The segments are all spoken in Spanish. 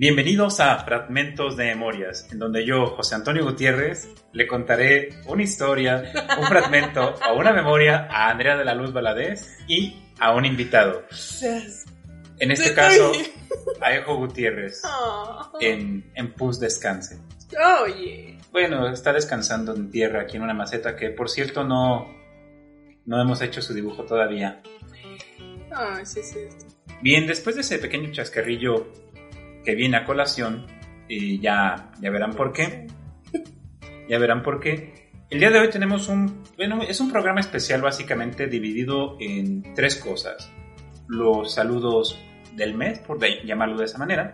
Bienvenidos a Fragmentos de Memorias, en donde yo, José Antonio Gutiérrez, le contaré una historia, un fragmento o una memoria a Andrea de la Luz Valadez y a un invitado. En este caso, a Ejo Gutiérrez, Oh. en, en Pus Descanse. Oye. Bueno, está descansando en tierra aquí en una maceta que, por cierto, no, no hemos hecho su dibujo todavía. Ay, sí, sí. Bien, después de ese pequeño chascarrillo que viene a colación, y ya, ya verán por qué. Ya verán por qué. El día de hoy tenemos un, bueno, es un programa especial básicamente dividido en tres cosas. Los saludos del mes, por llamarlo de esa manera.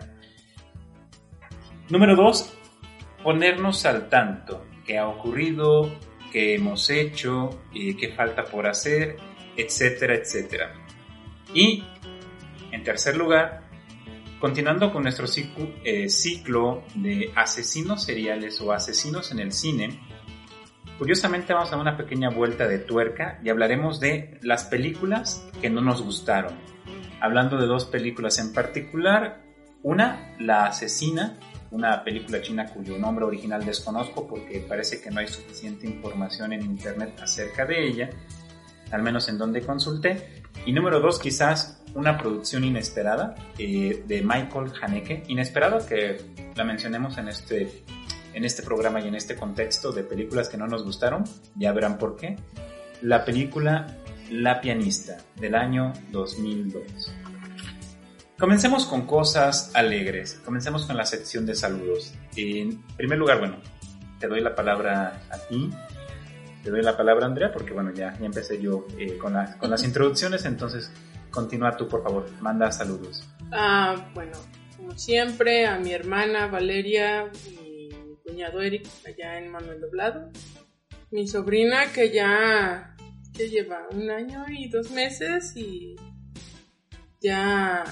Número dos, ponernos al tanto. ¿Qué ha ocurrido? ¿Qué hemos hecho? ¿Qué falta por hacer? Etcétera, etcétera. Y, en tercer lugar, continuando con nuestro ciclo, eh, ciclo de asesinos seriales o asesinos en el cine, curiosamente vamos a dar una pequeña vuelta de tuerca y hablaremos de las películas que no nos gustaron. Hablando de dos películas en particular, una, La Asesina, una película china cuyo nombre original desconozco porque parece que no hay suficiente información en internet acerca de ella, al menos en donde consulté. Y número dos, quizás una producción inesperada eh, de Michael Haneke. Inesperada que la mencionemos en este, en este programa y en este contexto de películas que no nos gustaron. Ya verán por qué. La película La pianista del año 2002. Comencemos con cosas alegres. Comencemos con la sección de saludos. En primer lugar, bueno, te doy la palabra a ti. Te doy la palabra, Andrea, porque bueno, ya, ya empecé yo eh, con, las, con las introducciones, entonces continúa tú, por favor. Manda saludos. Ah, bueno, como siempre, a mi hermana Valeria y mi cuñado Eric allá en Manuel Doblado. Mi sobrina que ya que lleva un año y dos meses y ya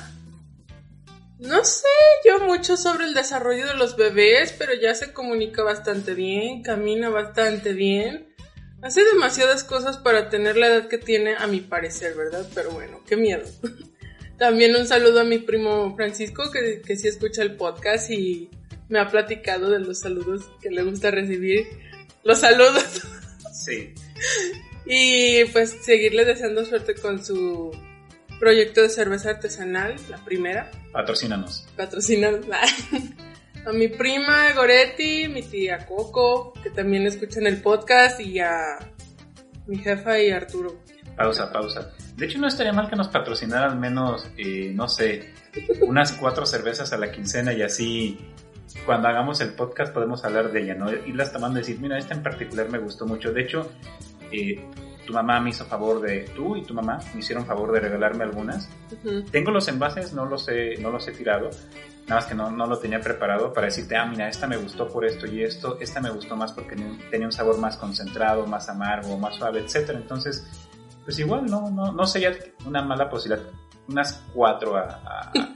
no sé yo mucho sobre el desarrollo de los bebés, pero ya se comunica bastante bien, camina bastante bien. Hace demasiadas cosas para tener la edad que tiene, a mi parecer, ¿verdad? Pero bueno, qué miedo. También un saludo a mi primo Francisco, que, que sí escucha el podcast y me ha platicado de los saludos que le gusta recibir. Los saludos. Sí. Y pues seguirle deseando suerte con su proyecto de cerveza artesanal, la primera. Patrocínanos. Patrocinar a mi prima Goretti, mi tía Coco, que también escuchan el podcast, y a mi jefa y Arturo. Pausa, pausa. De hecho, no estaría mal que nos patrocinaran al menos, eh, no sé, unas cuatro cervezas a la quincena y así cuando hagamos el podcast podemos hablar de ella, ¿no? Irlas tomando y decir, mira, esta en particular me gustó mucho. De hecho, eh, tu mamá me hizo favor de, tú y tu mamá me hicieron favor de regalarme algunas. Tengo los envases, no los he, no los he tirado. Nada más que no, no lo tenía preparado para decirte, ah, mira, esta me gustó por esto y esto, esta me gustó más porque tenía un sabor más concentrado, más amargo, más suave, etcétera. Entonces, pues igual no, no, no sería una mala posibilidad. Unas cuatro a, a- a-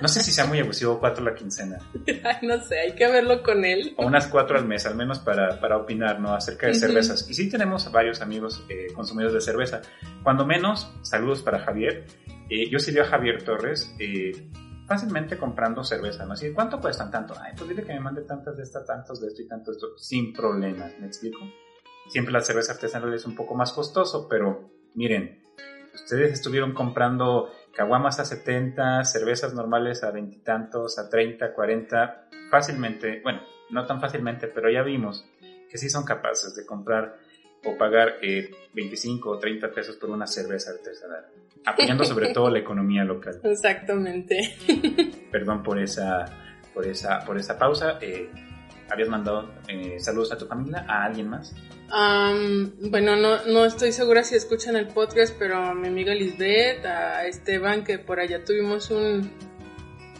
no sé si sea muy abusivo cuatro la quincena. Ay, no sé, hay que verlo con él. O unas cuatro al mes, al menos para, para opinar, ¿no? Acerca de Ujú. cervezas. Y sí tenemos varios amigos eh, consumidores de cerveza. Cuando menos, saludos para Javier. Eh, yo sí a Javier Torres eh, fácilmente comprando cerveza, ¿no? Así, ¿cuánto cuestan tanto? Ay, pues dile que me mande tantas de esta, tantos de esto y tantos de esto, sin problemas, ¿me explico? Siempre la cerveza artesanal es un poco más costoso, pero miren, ustedes estuvieron comprando caguamas a 70, cervezas normales a veintitantos, a 30, 40, fácilmente, bueno, no tan fácilmente, pero ya vimos que sí son capaces de comprar o pagar eh, 25 o 30 pesos por una cerveza artesanal, apoyando sobre todo la economía local. Exactamente. Perdón por esa, por esa, por esa pausa. eh, habías mandado eh, saludos a tu familia, a alguien más. Am, bueno, no, no estoy segura si escuchan el podcast, pero a mi amiga Lisbeth, a Esteban, que por allá tuvimos un,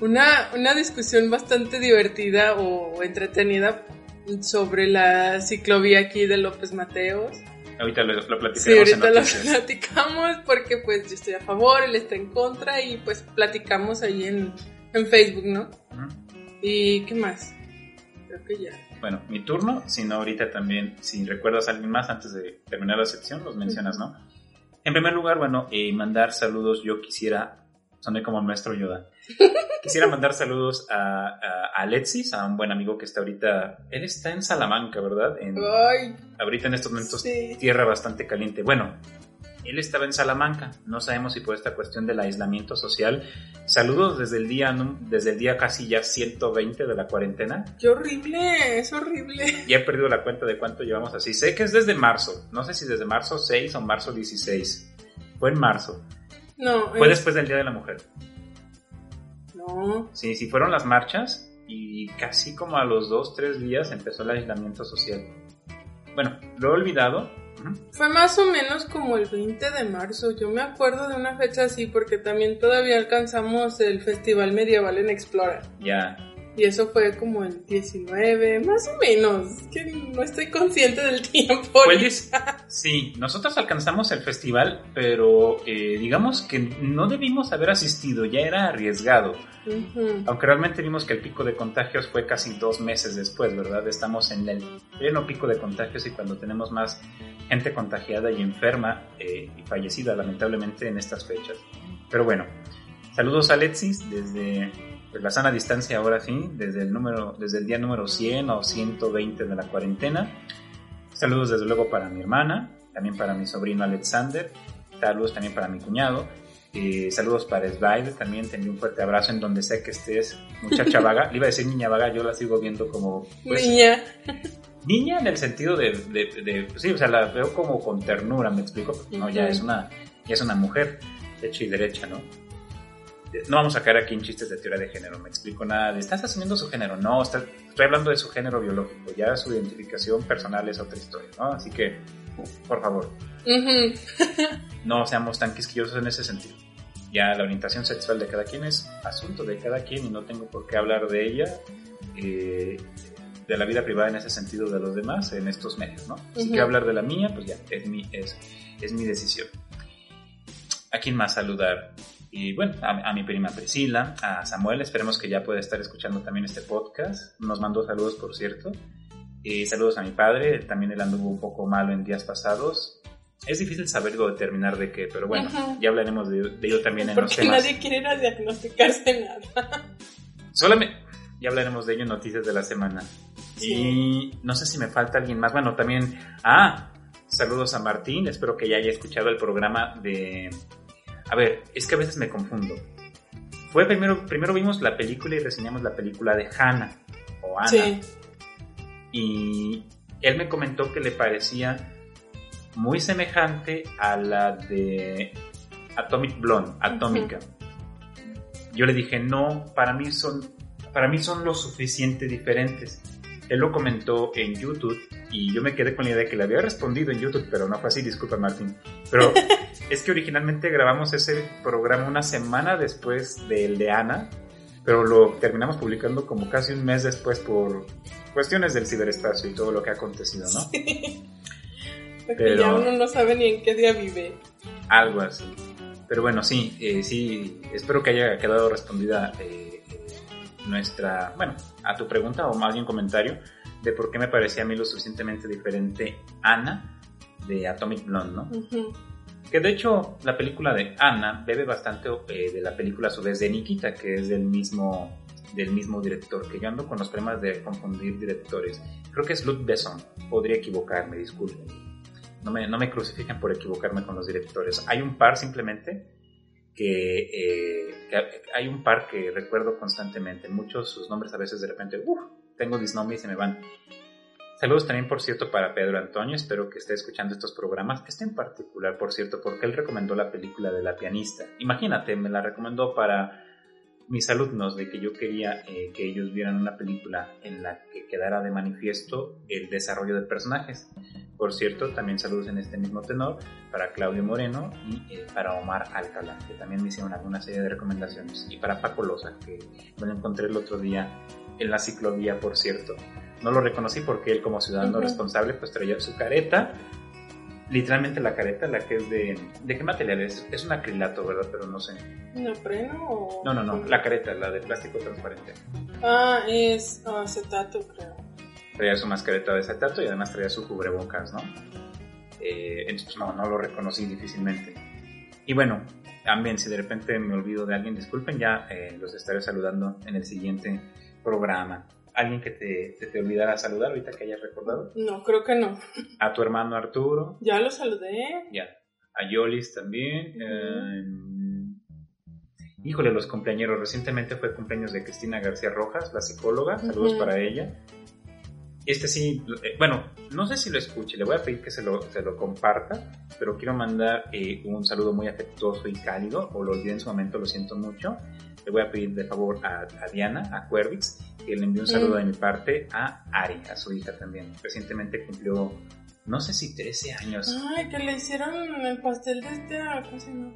una, una discusión bastante divertida o entretenida sobre la ciclovía aquí de López Mateos. Ahorita lo, lo platicaremos Sí, ahorita lo platicamos porque pues yo estoy a favor, él está en contra y pues platicamos ahí en, en Facebook, ¿no? Ujú. ¿Y qué más? Creo que ya. Bueno, mi turno, si no ahorita también, si recuerdas a alguien más antes de terminar la sección, los mencionas, ¿no? En primer lugar, bueno, eh, mandar saludos, yo quisiera, soné como el maestro Yoda, quisiera mandar saludos a, a, a Alexis, a un buen amigo que está ahorita, él está en Salamanca, ¿verdad? En, Ay, ahorita en estos momentos sí. tierra bastante caliente. Bueno, él estaba en Salamanca, no sabemos si por esta cuestión del aislamiento social. Saludos desde el día, desde el día casi ya 120 de la cuarentena. Qué horrible, es horrible. Ya he perdido la cuenta de cuánto llevamos así. Sé que es desde marzo. No sé si desde marzo 6 o marzo 16. Fue en marzo. No, Fue eh, después del Día de la Mujer. no. Sí, sí, fueron las marchas y casi como a los 2, 3 días empezó el aislamiento social. Bueno, lo he olvidado. Fue más o menos como el 20 de marzo. Yo me acuerdo de una fecha así porque también todavía alcanzamos el Festival Medieval en Explora. Ya. Y eso fue como el 19, más o menos. Es que no estoy consciente del tiempo. 10 Sí, nosotros alcanzamos el festival, pero eh, digamos que no debimos haber asistido, ya era arriesgado. Aunque realmente vimos que el pico de contagios fue casi dos meses después, ¿verdad? Estamos en el pleno pico de contagios y cuando tenemos más gente contagiada y enferma eh, y fallecida, lamentablemente, en estas fechas. Pero bueno, saludos a Alexis desde pues, la sana distancia, ahora sí, desde el, número, desde el día número 100 o 120 de la cuarentena. Saludos desde luego para mi hermana, también para mi sobrino Alexander, saludos también para mi cuñado. Eh, saludos para Slide, también te envío un fuerte abrazo en donde sea que estés, muchacha vaga. Le iba a decir niña vaga, yo la sigo viendo como pues, Niña. niña en el sentido de, de- de- pues sí, o sea, la veo como con ternura, ¿me explico? No, ya es una, ya es una mujer, hecha y derecha, ¿no? No vamos a caer aquí en chistes de teoría de género, me explico nada de, estás asumiendo su género, no, está- estoy hablando de su género biológico, ya su identificación personal es otra historia, ¿no? Así que, por favor, no seamos tan quisquillosos en ese sentido. Ya la orientación sexual de cada quien es asunto de cada quien y no tengo por qué hablar de ella, eh, de la vida privada en ese sentido de los demás en estos medios, ¿no? Si Ujú. quiero hablar de la mía, pues ya, es mi, es, es mi decisión. ¿A quién más saludar? Y bueno, a, a mi prima Priscila, a Samuel, esperemos que ya pueda estar escuchando también este podcast. Nos mandó saludos, por cierto. Y saludos a mi padre, también él anduvo un poco malo en días pasados. Es difícil saberlo determinar de qué, pero bueno, ya hablaremos de, de ello también en los Porque temas. nadie quiere ir a diagnosticarse nada. Solamente, ya hablaremos de ello en noticias de la semana. Sí. Y no sé si me falta alguien más. Bueno, también, ah, saludos a Martín, espero que ya haya escuchado el programa de... A ver, es que a veces me confundo. Fue primero, primero vimos la película y reseñamos la película de Hannah, o Ana. Sí. y él me comentó que le parecía muy semejante a la de Atomic Blonde, Atómica. Yo le dije, no, para mí son, para mí son lo suficiente diferentes. Él lo comentó en YouTube y yo me quedé con la idea de que le había respondido en YouTube, pero no fue así, disculpa Martín. Pero es que originalmente grabamos ese programa una semana después del de Ana, pero lo terminamos publicando como casi un mes después por cuestiones del ciberespacio y todo lo que ha acontecido, ¿no? Porque Pero- ya uno no sabe ni en qué día vive. Algo así. Pero bueno, sí, eh, sí, espero que haya quedado respondida eh, nuestra, bueno, a tu pregunta o más bien comentario de por qué me parecía a mí lo suficientemente diferente Ana de Atomic Blonde, ¿no? Ujú. Que de hecho la película de Ana bebe bastante eh, de la película a su vez de Nikita, que es del mismo, del mismo director, que yo ando con los problemas de confundir directores. Creo que es Luc Besson, podría equivocarme, disculpen. No me, no me crucifiquen por equivocarme con los directores. Hay un par simplemente que, eh, que hay un par que recuerdo constantemente. Muchos sus nombres a veces de repente, uff, tengo disnomia y se me van. Saludos también, por cierto, para Pedro Antonio. Espero que esté escuchando estos programas. Este en particular, por cierto, porque él recomendó la película de la pianista. Imagínate, me la recomendó para mis alumnos de que yo quería eh, que ellos vieran una película en la que quedara de manifiesto el desarrollo de personajes. Por cierto, también saludos en este mismo tenor para Claudio Moreno y eh, para Omar Alcalá, que también me hicieron alguna serie de recomendaciones. Y para Paco Loza, que me lo encontré el otro día en la ciclovía, por cierto. No lo reconocí porque él como ciudadano responsable pues traía su careta literalmente la careta, la que es de... ¿De qué material es? Es un acrilato, ¿verdad? Pero no sé. ¿Un apreno o...? No, no, no, la careta, la de plástico transparente. Ah, es acetato, creo. Traía su mascareta de acetato y además traía su cubrebocas, ¿no? Eh, entonces no, no lo reconocí difícilmente. Y bueno, también si de repente me olvido de alguien, disculpen, ya eh, los estaré saludando en el siguiente programa alguien que te, te, olvidara saludar ahorita que hayas recordado? No, creo que no. ¿A tu hermano Arturo? Ya lo saludé. Ya. A Yolis también. Eh, híjole, los cumpleaños. Recientemente fue cumpleaños de Cristina García Rojas, la psicóloga. Saludos para ella. Este sí, eh, bueno, no sé si lo escuche, le voy a pedir que se lo, se lo comparta, pero quiero mandar eh, un saludo muy afectuoso y cálido, o lo olvidé en su momento, lo siento mucho. Le voy a pedir de favor a, Diana, a Cuervix, que le envíe un saludo mm. de mi parte a Ari, a su hija también. Recientemente cumplió, no sé si 13 años. Ay, que le hicieron el pastel de este, ¿cómo se llama?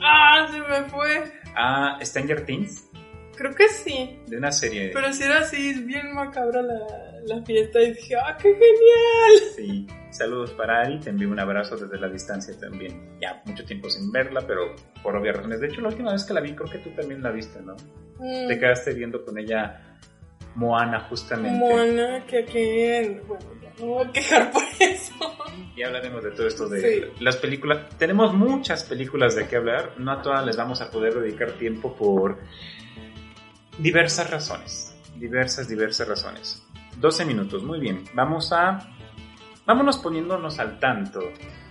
¡Ah, se me fue! Ah, Stranger Things. Creo que sí. De una serie. Pero si era así, bien macabra la, la fiesta y dije, ¡ah, qué genial! Sí, saludos para Ari, te envío un abrazo desde la distancia también. Ya mucho tiempo sin verla, pero por obvias razones. De hecho, la última vez que la vi, creo que tú también la viste, ¿no? Mm. Te quedaste viendo con ella Moana, justamente. Moana, que aquí, bueno, ya no voy a quejar por eso. Y hablaremos de todo esto de las películas. Tenemos muchas películas de qué hablar, no a todas les vamos a poder dedicar tiempo por Diversas razones. Diversas, diversas razones. 12 minutos, muy bien. Vamos a... Vámonos poniéndonos al tanto.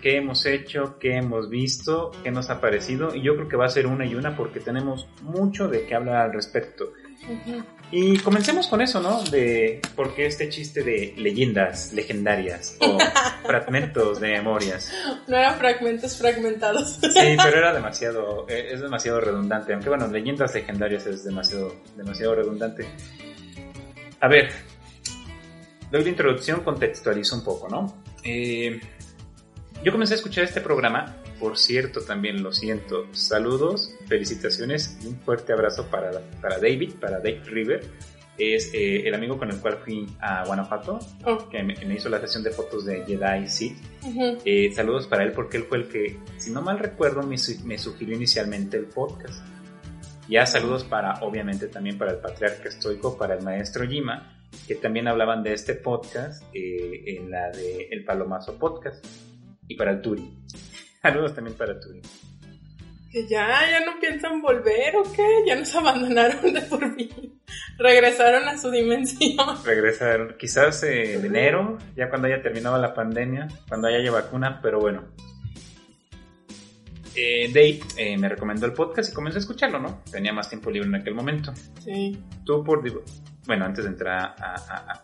¿Qué hemos hecho? ¿Qué hemos visto? ¿Qué nos ha parecido? Y yo creo que va a ser una y una porque tenemos mucho de qué hablar al respecto. Y comencemos con eso, ¿no? De por qué este chiste de leyendas legendarias o fragmentos de memorias. No eran fragmentos fragmentados. Sí, pero era demasiado, eh, es demasiado redundante. Aunque bueno, leyendas legendarias es demasiado, demasiado redundante. A ver, doy la introducción, contextualizo un poco, ¿no? Eh, yo comencé a escuchar este programa por cierto, también lo siento. Saludos, felicitaciones y un fuerte abrazo para, para David, para Dave River. Es eh, el amigo con el cual fui a Guanajuato, oh. que me, hizo la sesión de fotos de Jedi Seed. Eh, saludos para él porque él fue el que, si no mal recuerdo, me, me sugirió inicialmente el podcast. Ya saludos para, obviamente, también para el patriarca estoico, para el maestro Jima, que también hablaban de este podcast eh, en la de El Palomazo Podcast, y para el Turi. Saludos también para tu Que ya, ya no piensan volver o qué, ya nos abandonaron de por fin. Regresaron a su dimensión. Regresaron, quizás en enero, ya cuando haya terminado la pandemia, cuando haya vacuna, pero bueno. Eh, Dave eh, me recomendó el podcast y comencé a escucharlo, ¿no? Tenía más tiempo libre en aquel momento. Sí. Tú por... Bueno, antes de entrar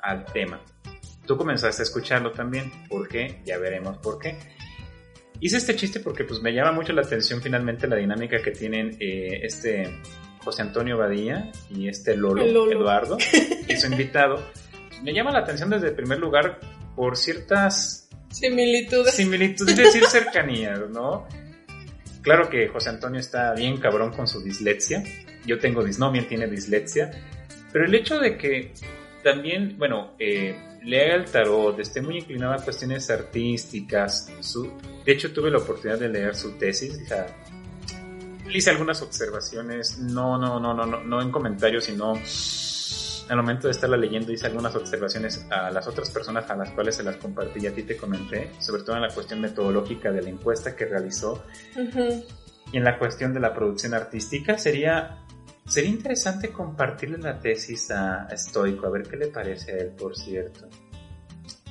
al tema, tú comenzaste a escucharlo también. ¿Por qué? Ya veremos por qué. Hice este chiste porque pues me llama mucho la atención finalmente la dinámica que tienen eh, este José Antonio Badía y este Lolo, Eduardo, y su invitado. Me llama la atención desde el primer lugar por ciertas similitudes. Similitudes, es decir, cercanías, ¿no? Claro que José Antonio está bien cabrón con su dislexia. Yo tengo disnomia, tiene dislexia. Pero el hecho de que también, bueno, eh, lea el tarot, esté muy inclinado a cuestiones artísticas. Su, de hecho, tuve la oportunidad de leer su tesis. Sea, hice algunas observaciones, no, no, no, no, no, no en comentarios, sino al momento de estarla leyendo hice algunas observaciones a las otras personas a las cuales se las compartí y a ti te comenté, sobre todo en la cuestión metodológica de la encuesta que realizó y en la cuestión de la producción artística. Sería Sería interesante compartirle la tesis a Stoico, a ver qué le parece a él, por cierto.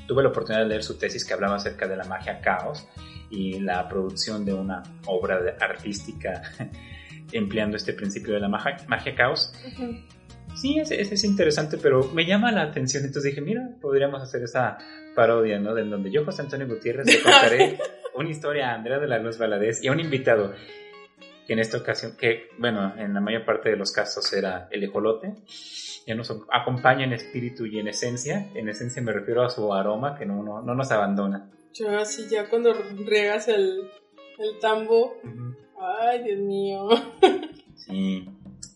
Tuve la oportunidad de leer su tesis que hablaba acerca de la magia caos y la producción de una obra artística empleando este principio de la magia, magia caos. Sí, es, es, interesante, pero me llama la atención. Entonces dije, mira, podríamos hacer esa parodia, ¿no? De donde yo, José Antonio Gutiérrez, le contaré una historia a Andrea de la Luz Valadez y a un invitado. Que en esta ocasión, que bueno, en la mayor parte de los casos era el ejolote, ya nos acompaña en espíritu y en esencia. En esencia me refiero a su aroma que no, no, nos abandona. Ya, así ya cuando riegas el, el tambo. Ay, Dios mío. Sí.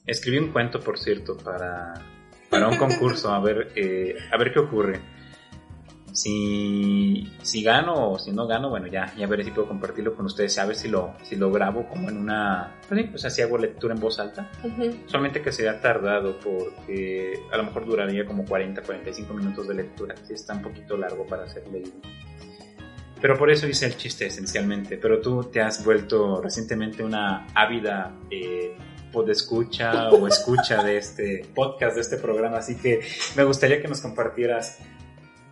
Escribí un cuento, por cierto, para, para un concurso, a ver, eh, a ver qué ocurre. Si, si gano o si no gano, bueno, ya, ya veré si puedo compartirlo con ustedes, a ver si lo, si lo grabo como en una... Pues, pues así hago lectura en voz alta. Solamente que sería tardado porque a lo mejor duraría como 40, 45 minutos de lectura, si está un poquito largo para ser leído. Pero por eso hice el chiste esencialmente. Pero tú te has vuelto recientemente una ávida eh, escucha o escucha de este podcast, de este programa. Así que me gustaría que nos compartieras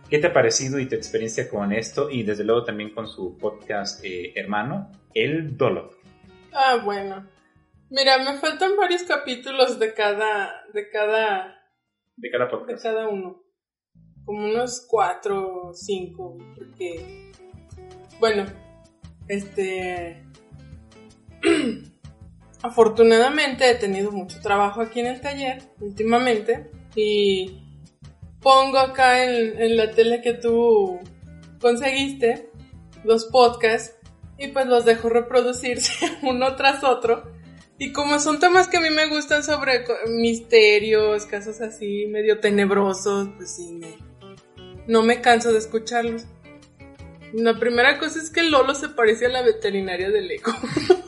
¿Qué te ha parecido y tu experiencia con esto? Y desde luego también con su podcast eh, hermano, El Dolo. Ah, bueno. Mira, me faltan varios capítulos de cada. de cada. de cada podcast. De cada uno. Como unos cuatro o cinco. Porque. Bueno. Este. Afortunadamente he tenido mucho trabajo aquí en el taller últimamente. Y pongo acá en, la tele que tú conseguiste los podcasts y pues los dejo reproducirse uno tras otro. Y como son temas que a mí me gustan sobre misterios, casos así medio tenebrosos, pues sí, no me canso de escucharlos. La primera cosa es que Lolo se parece a la veterinaria del eco.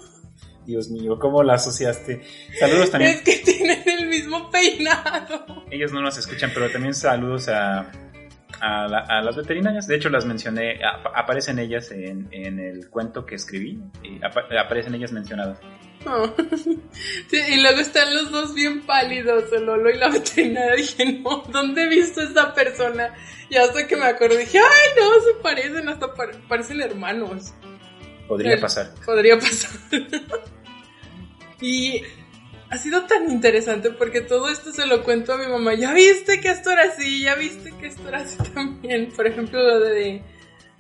Dios mío, ¿cómo la asociaste? Saludos también. Es que tienen el mismo peinado. Ellos no nos escuchan, pero también saludos a, a, las veterinarias. De hecho, las mencioné, aparecen ellas en, el cuento que escribí. Y aparecen ellas mencionadas. Oh. y luego están los dos bien pálidos, el Lolo y la veterinaria. Dije, no, ¿dónde he visto a esta persona? Y hasta que me acordé, dije, ay, no, se parecen, hasta parecen hermanos. Podría pasar. Podría pasar. Y ha sido tan interesante porque todo esto se lo cuento a mi mamá. Ya viste que esto era así, ya viste que esto era así también. Por ejemplo, lo de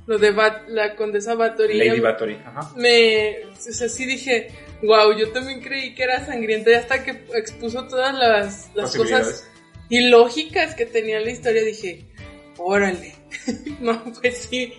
lo de la condesa Bathory. Lady Bathory, ajá. Me, o sea, sí dije, wow, yo también creí que era sangrienta y hasta que expuso todas las, las cosas ilógicas que tenía la historia dije, órale. no, pues sí,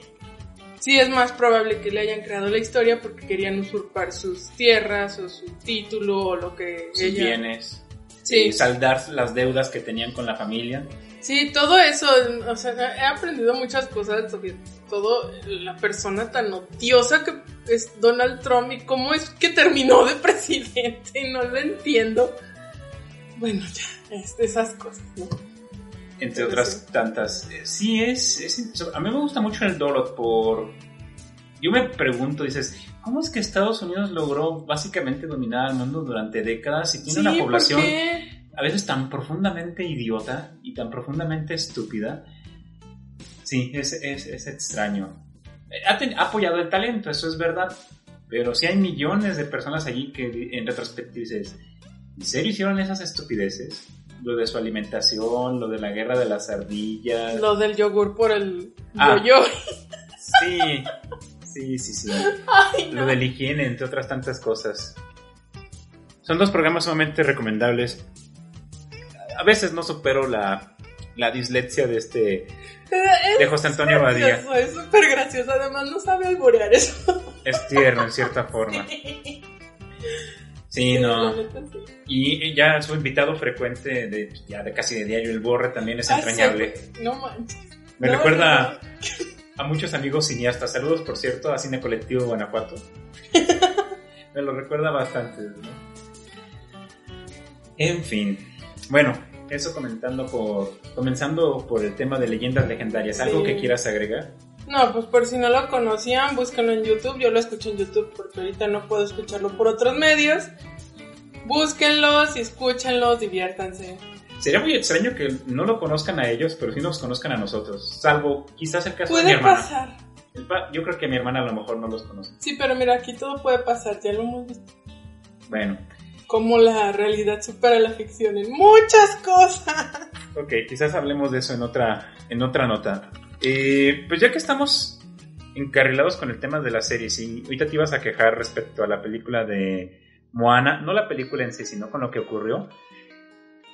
sí es más probable que le hayan creado la historia porque querían usurpar sus tierras o su título o lo que sus bienes. Sí. saldar las deudas que tenían con la familia. Sí, todo eso, o sea, he aprendido muchas cosas sobre todo la persona tan odiosa que es Donald Trump y cómo es que terminó de presidente, no lo entiendo. Bueno, ya, esas cosas, ¿no? Entre otras tantas. Eh, sí, es, A mí me gusta mucho el Dorot por... Yo me pregunto, dices, ¿cómo es que Estados Unidos logró básicamente dominar el mundo durante décadas y tiene una población a veces tan profundamente idiota y tan profundamente estúpida? Sí, es, es, extraño. Ha, ha, apoyado el talento, eso es verdad. Pero sí hay millones de personas allí que en retrospectiva dices, ¿en serio hicieron esas estupideces? Lo de su alimentación, lo de la guerra de las ardillas. Lo del yogur por el ah, yo Sí, sí, sí, sí. Lo del higiene, entre otras tantas cosas. Son dos programas sumamente recomendables. A veces no supero la, la dislexia de este... de José Antonio Badía. Es súper gracioso, además no sabe alborear eso. Es tierno en cierta forma. Sí, no. Y ya su invitado frecuente de ya de casi de diario el Borre también es ah, entrañable. No manches. Me recuerda a muchos amigos cineastas. Saludos, por cierto, a Cine Colectivo Guanajuato. Me lo recuerda bastante, ¿no? En fin. Bueno, eso comentando por comenzando por el tema de leyendas legendarias. ¿Algo que quieras agregar? No, pues por si no lo conocían, búsquenlo en YouTube. Yo lo escucho en YouTube porque ahorita no puedo escucharlo por otros medios. Búsquenlos y escúchenlos, diviértanse. Sería muy extraño que no lo conozcan a ellos, pero sí nos conozcan a nosotros. Salvo quizás el caso de mi hermana. pasar. Yo creo que mi hermana a lo mejor no los conoce. Sí, pero mira, aquí todo puede pasar, ya lo hemos visto. Bueno. Como la realidad supera la ficción en muchas cosas. Ok, quizás hablemos de eso en otra, en otra nota. Eh, pues ya que estamos encarrilados con el tema de la serie, sí, ahorita te ibas a quejar respecto a la película de Moana, no la película en sí, sino con lo que ocurrió.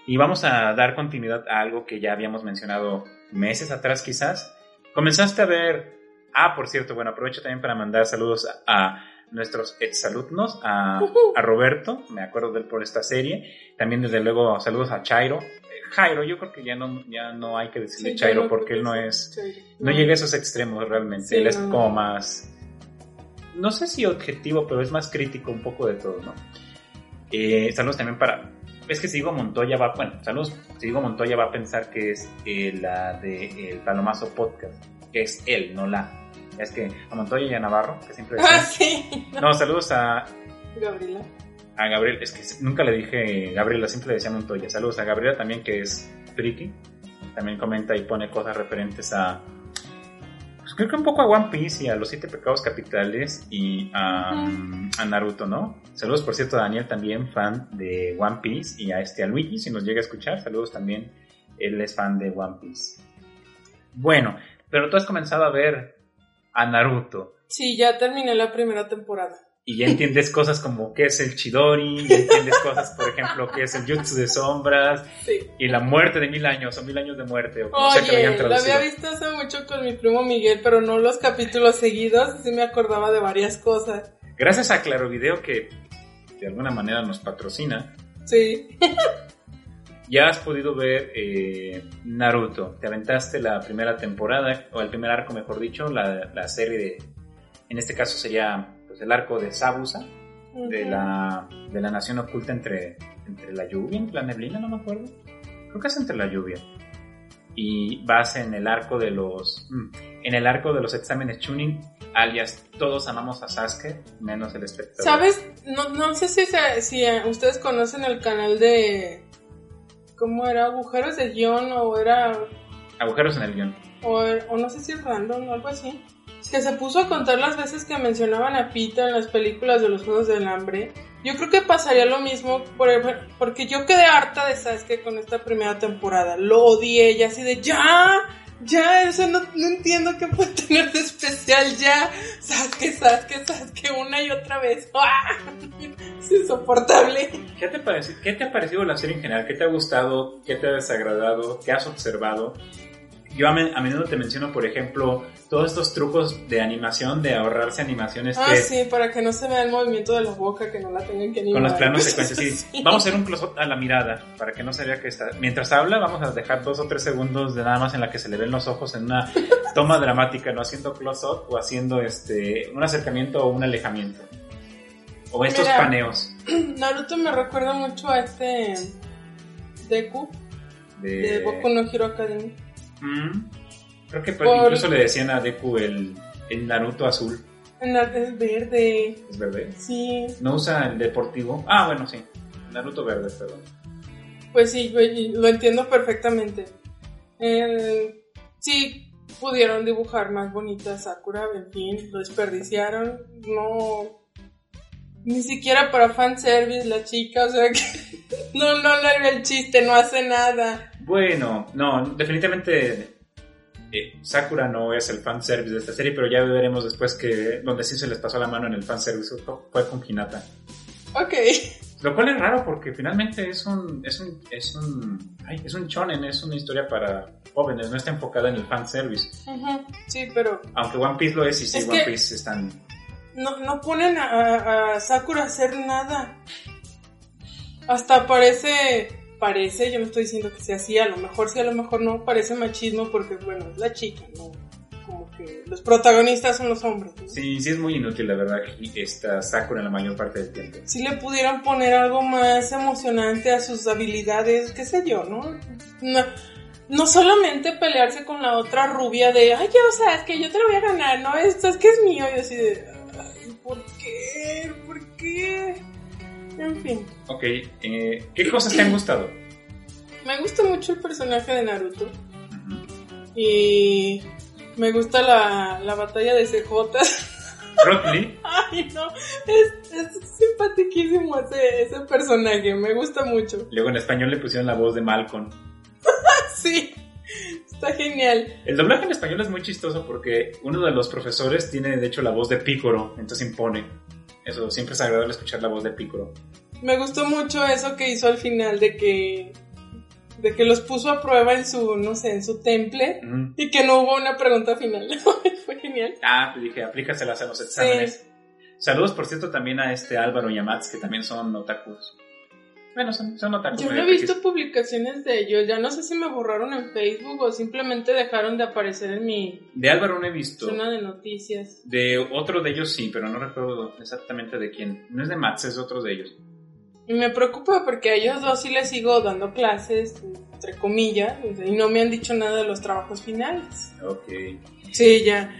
Y vamos a dar continuidad a algo que ya habíamos mencionado meses atrás quizás. Comenzaste a ver... Ah, por cierto, bueno, aprovecho también para mandar saludos a, nuestros exalumnos, a, a Roberto, me acuerdo de él por esta serie. También desde luego saludos a Chairo, Jairo, yo creo que ya no, ya no hay que decirle Sí, Chairo porque él no es, no llega a esos extremos realmente, Sí, él es no, como más, no sé si objetivo, pero es más crítico un poco de todo, ¿no? Eh, saludos también para, es que si digo Montoya va, bueno, saludos, si digo Montoya va a pensar que es eh, la de El Palomazo Podcast, que es él, no la. Es que a Montoya y a Navarro, que siempre Ah, decían. sí. No, saludos a, Gabriela. A Gabriel, es que nunca le dije Gabriela, siempre le decía Montoya. Saludos a Gabriela también, que es friki. También comenta y pone cosas referentes a. Pues creo que un poco a One Piece y a los siete pecados capitales y a, a Naruto, ¿no? Saludos, por cierto, a Daniel, también fan de One Piece. Y a este, a Luigi, si nos llega a escuchar. Saludos también. Él es fan de One Piece. Bueno, pero tú has comenzado a ver a Naruto Sí, ya terminé la primera temporada. Y ya entiendes cosas como qué es el Chidori, ya entiendes cosas, por ejemplo, qué es el Jutsu de Sombras Sí. y la muerte de mil años o mil años de muerte o como sea que lo hayan Oye, traducido. había visto hace mucho con mi primo Miguel, pero no los capítulos seguidos, así me acordaba de varias cosas. Gracias a Claro Video que de alguna manera nos patrocina, Sí. ya has podido ver eh, Naruto. Te aventaste la primera temporada, o el primer arco, mejor dicho, la, la serie de, en este caso sería pues, el arco de Sabusa, de la, de la nación oculta entre, entre la lluvia, entre la neblina, no me acuerdo. Creo que es entre la lluvia. Y vas en el arco de los. mm, En el arco de los exámenes Chunin, alias todos amamos a Sasuke, menos el espectador. ¿Sabes? No, no sé si, se- si eh, ustedes conocen el canal de... ¿Cómo era? ¿Agujeros de guion o era Agujeros en el guion. O, o no sé si es random o algo así. Que se puso a contar las veces que mencionaban a Pita en las películas de los Juegos del Hambre. Yo creo que pasaría lo mismo por porque yo quedé harta de Sasuke con esta primera temporada. Lo odié y así de ya, ya, eso no, no entiendo qué puede tener de especial ya. Sasuke, Sasuke, Sasuke una y otra vez. ¡Ah! Es insoportable. ¿Qué te, ¿Qué te ha parecido la serie en general? ¿Qué te ha gustado? ¿Qué te ha desagradado? ¿Qué has observado? Yo a, men- a menudo te menciono, por ejemplo, todos estos trucos de animación, de ahorrarse animaciones Ah, que sí, para que no se vea el movimiento de la boca, que no la tengan que animar. con los planos secuencias. Sí, vamos a hacer un close-up a la mirada para que no se vea que está. Mientras habla, vamos a dejar dos o tres segundos de nada más en la que se le ven los ojos en una toma dramática, no haciendo close-up o haciendo este un acercamiento o un alejamiento. O estos Mira. paneos Naruto me recuerda mucho a este Deku de. de Boku no Hero Academy. Mm, creo que Por- incluso le decían a Deku el, el Naruto azul. Es verde. ¿Es verde? Sí, No usa el deportivo. Ah, bueno, sí. Naruto verde, perdón. pues sí, lo entiendo perfectamente. Eh, sí, pudieron dibujar más bonita Sakura, en fin, lo desperdiciaron. No. Ni siquiera para fanservice la chica, o sea que. No, no le el chiste, no hace nada. Bueno, no, definitivamente eh, Sakura no es el fanservice de esta serie, pero ya veremos después que donde sí se les pasó la mano en el fanservice fue con Hinata. Ok. Lo cual es raro porque finalmente es un es un es un ay, es un shonen, es una historia para jóvenes, no está enfocada en el fanservice. Ujú, Sí, pero Aunque One Piece lo es y sí, Es One Piece están No, no ponen a, a Sakura a hacer nada. Hasta parece, parece, yo no estoy diciendo que sea así, a lo mejor sí, a lo mejor no, parece machismo porque, bueno, es la chica, ¿no? Como que los protagonistas son los hombres. ¿no? Sí, sí es muy inútil la verdad esta Sakura en la mayor parte del tiempo. Si le pudieran poner algo más emocionante a sus habilidades, qué sé yo, ¿no? No, no solamente pelearse con la otra rubia de, ay, o sea, es que yo te lo voy a ganar, ¿no? Esto es que es mío, y así de, ay, ¿por qué? ¿Por qué? En fin, Ok, eh, ¿qué cosas te han gustado? me gusta mucho el personaje de Naruto y me gusta la, la batalla de CJ. Lee, Ay, no, es, es simpatiquísimo ese, ese personaje, me gusta mucho. luego en español le pusieron la voz de Malcolm. Sí, está genial. El doblaje en español es muy chistoso porque uno de los profesores tiene de hecho la voz de Pícoro, entonces impone. Eso siempre es agradable escuchar la voz de Piccolo. Me gustó mucho eso que hizo al final de que de que los puso a prueba en su, no sé, en su temple y que no hubo una pregunta final. Fue genial. Ah, te dije, aplícaselas en los exámenes. Saludos, por cierto, también a este Álvaro y a Mats, que también son otakus. Bueno, son, son otakus. Yo no he visto publicaciones de ellos, ya no sé si me borraron en Facebook o simplemente dejaron de aparecer en mi De Álvaro no he visto. zona de noticias. De otro de ellos sí, pero no recuerdo exactamente de quién. No es de Mats, es de otros de ellos. Y me preocupa porque a ellos dos sí les sigo dando clases, entre comillas, y no me han dicho nada de los trabajos finales. Ok. Sí, ya.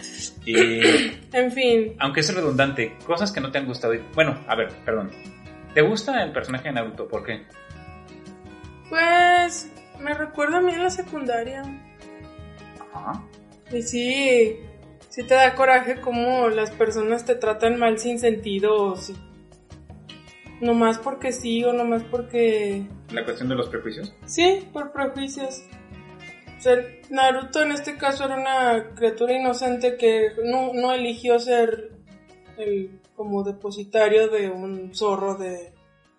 Y, En fin, aunque es redundante, cosas que no te han gustado. y- Bueno, a ver, perdón. ¿Te gusta el personaje de Naruto? ¿Por qué? pues me recuerda a mí en la secundaria. Ajá. Y sí, sí te da coraje cómo las personas te tratan mal sin sentido, si- nomás porque sí o nomás porque... La cuestión de los prejuicios. Sí, por prejuicios. O sea, Naruto en este caso era una criatura inocente que no, no eligió ser el como depositario de un zorro de...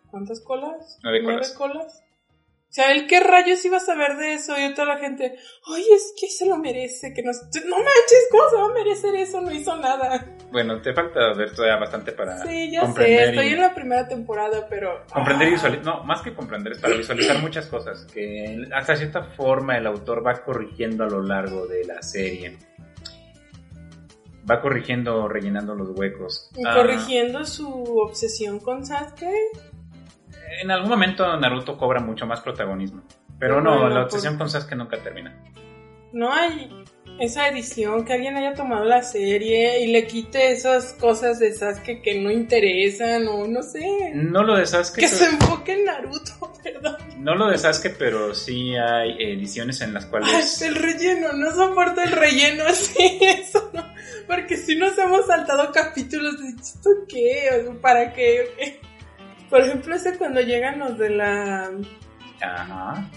¿Cuántas colas? Nueve colas. colas? O sea, ¿el qué rayos iba a saber de eso? Y toda la gente, ay, es que se lo merece, que no... No manches, ¿cómo se va a merecer eso? No hizo nada. Bueno, te falta ver todavía bastante para Sí, ya sé, estoy y- en la primera temporada, pero... Comprender y visualizar, no, más que comprender, es para visualizar muchas cosas que hasta cierta forma el autor va corrigiendo a lo largo de la serie. Va corrigiendo, rellenando los huecos. Y Ah, corrigiendo su obsesión con Sasuke. en algún momento Naruto cobra mucho más protagonismo. Pero Bueno, no, la por- obsesión con Sasuke nunca termina. No hay esa edición que alguien haya tomado la serie y le quite esas cosas de Sasuke que no interesan o no sé. No lo de Sasuke, Que pero- se enfoque en Naruto, perdón. no lo de Sasuke, pero sí hay ediciones en las Ay, cuales... el relleno, no soporto el relleno así, eso no. Porque si nos hemos saltado capítulos de ¿esto qué? ¿O ¿Para qué? ¿O qué? Por ejemplo, ese cuando llegan los de la, Ajá,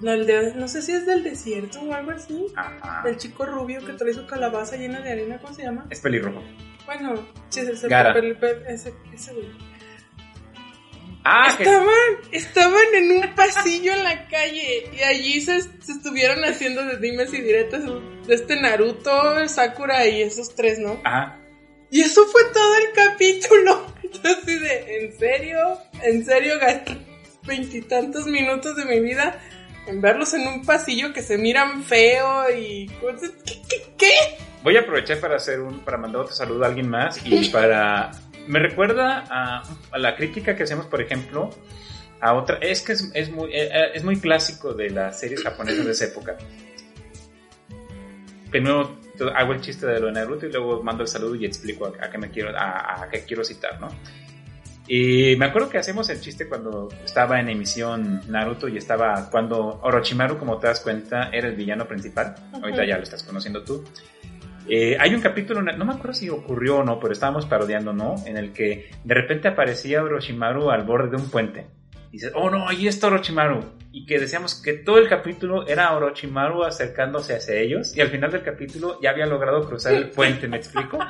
la aldea, no sé si es del desierto o algo así. ajá. El chico rubio que trae su calabaza llena de arena, ¿cómo se llama? Es pelirrojo. Bueno, sí, es el Gara. papel, pe- ese, ese güey. Ah, que- Estaban, estaban en un pasillo en la calle y allí se, se estuvieron haciendo de dimes y diretes de este Naruto, Sakura y esos tres, ¿no? Ajá. Y eso fue todo el capítulo. Yo así de, ¿en serio? ¿En serio gasté veintitantos minutos de mi vida en verlos en un pasillo que se miran feo y qué, qué? Voy a aprovechar para hacer un, para mandar otro saludo a alguien más y para me recuerda a, a la crítica que hacemos, por ejemplo, a otra. Es que es, es muy eh, eh, es muy clásico de las series japonesas de esa época. Primero to- hago el chiste de lo de Naruto y luego mando el saludo y explico a, a qué me quiero a, a qué quiero citar, ¿no? Y me acuerdo que hacemos el chiste cuando estaba en emisión Naruto y estaba cuando Orochimaru, como te das cuenta, era el villano principal. Ahorita ya lo estás conociendo tú. Eh, hay un capítulo, no me acuerdo si ocurrió o no, pero estábamos parodiando, ¿no? En el que de repente aparecía Orochimaru al borde de un puente. Y dices, oh no, ahí está Orochimaru. Y que decíamos que todo el capítulo era Orochimaru acercándose hacia ellos. Y al final del capítulo ya había logrado cruzar el puente, ¿me explico?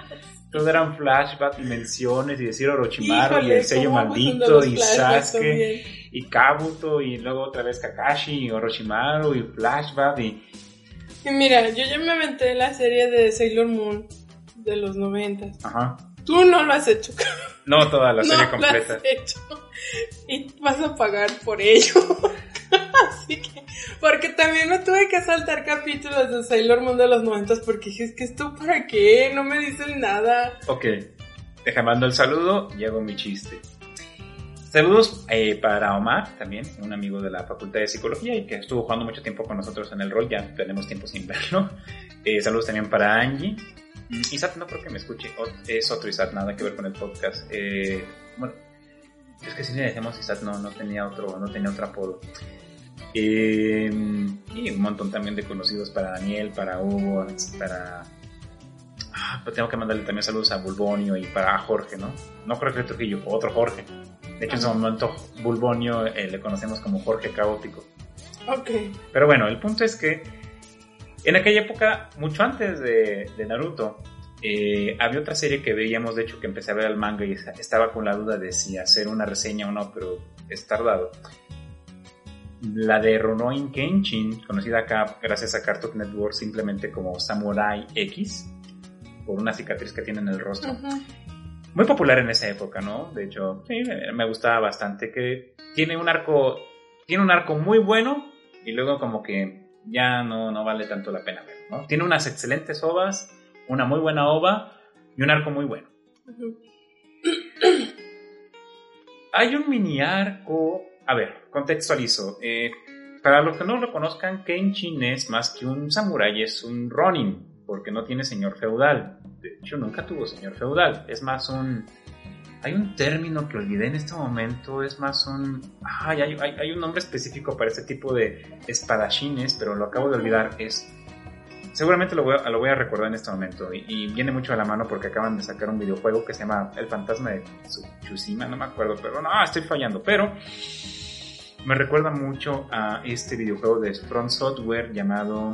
Todo eran flashbacks y menciones y decir Orochimaru y el sello maldito y Sasuke también. y Kabuto y luego otra vez Kakashi y Orochimaru y flashback Y mira, yo ya me aventé la serie de Sailor Moon de los noventas. ajá. Tú no lo has hecho. No toda la serie no completa. lo has hecho. Y vas a pagar por ello. Así que, porque también me tuve que saltar capítulos de Sailor Moon de los noventas porque dije, es que esto para qué, no me dicen nada. Ok, deja mando el saludo y hago mi chiste. Saludos eh, para Omar, también, un amigo de la Facultad de Psicología y que estuvo jugando mucho tiempo con nosotros en el rol, ya tenemos tiempo sin verlo. Eh, saludos también para Angie. Isat no creo que me escuche, es otro Isat, nada que ver con el podcast. Eh, bueno, es que si le decíamos Isat no, no tenía otro, no tenía otro apodo. Eh, y un montón también de conocidos para Daniel, para Hugo, para Ah, pues tengo que mandarle también saludos a Bulbonio y para Jorge, ¿no? No Jorge Trujillo, otro Jorge. De hecho, en ese momento Bulbonio eh, le conocemos como Jorge Caótico. Ok. Pero bueno, el punto es que en aquella época, mucho antes de, de Naruto, Eh, había otra serie que veíamos, de hecho, que empecé a ver el manga y estaba con la duda de si hacer una reseña o no, pero es tardado. La de Ronoin Kenshin, conocida acá gracias a Cartoon Network simplemente como Samurai X, por una cicatriz que tiene en el rostro. Muy popular en esa época, ¿no? De hecho, sí, me gustaba bastante. Que tiene un arco, tiene un arco muy bueno y luego como que ya no, no vale tanto la pena verlo, ¿no? Tiene unas excelentes ovas, una muy buena ova y un arco muy bueno. Hay un mini arco a ver, contextualizo. Eh, para los que no lo conozcan, Kenshin es más que un samurái, es un ronin, porque no tiene señor feudal. De hecho, nunca tuvo señor feudal. Es más un... Hay un término que olvidé en este momento, es más un... Ay, hay, hay, un nombre específico para este tipo de espadachines, pero lo acabo de olvidar. Es seguramente lo voy, a, lo voy a recordar en este momento y, viene mucho a la mano porque acaban de sacar un videojuego que se llama El fantasma de Tsushima, no me acuerdo, pero no, estoy fallando, pero me recuerda mucho a este videojuego de Front Software llamado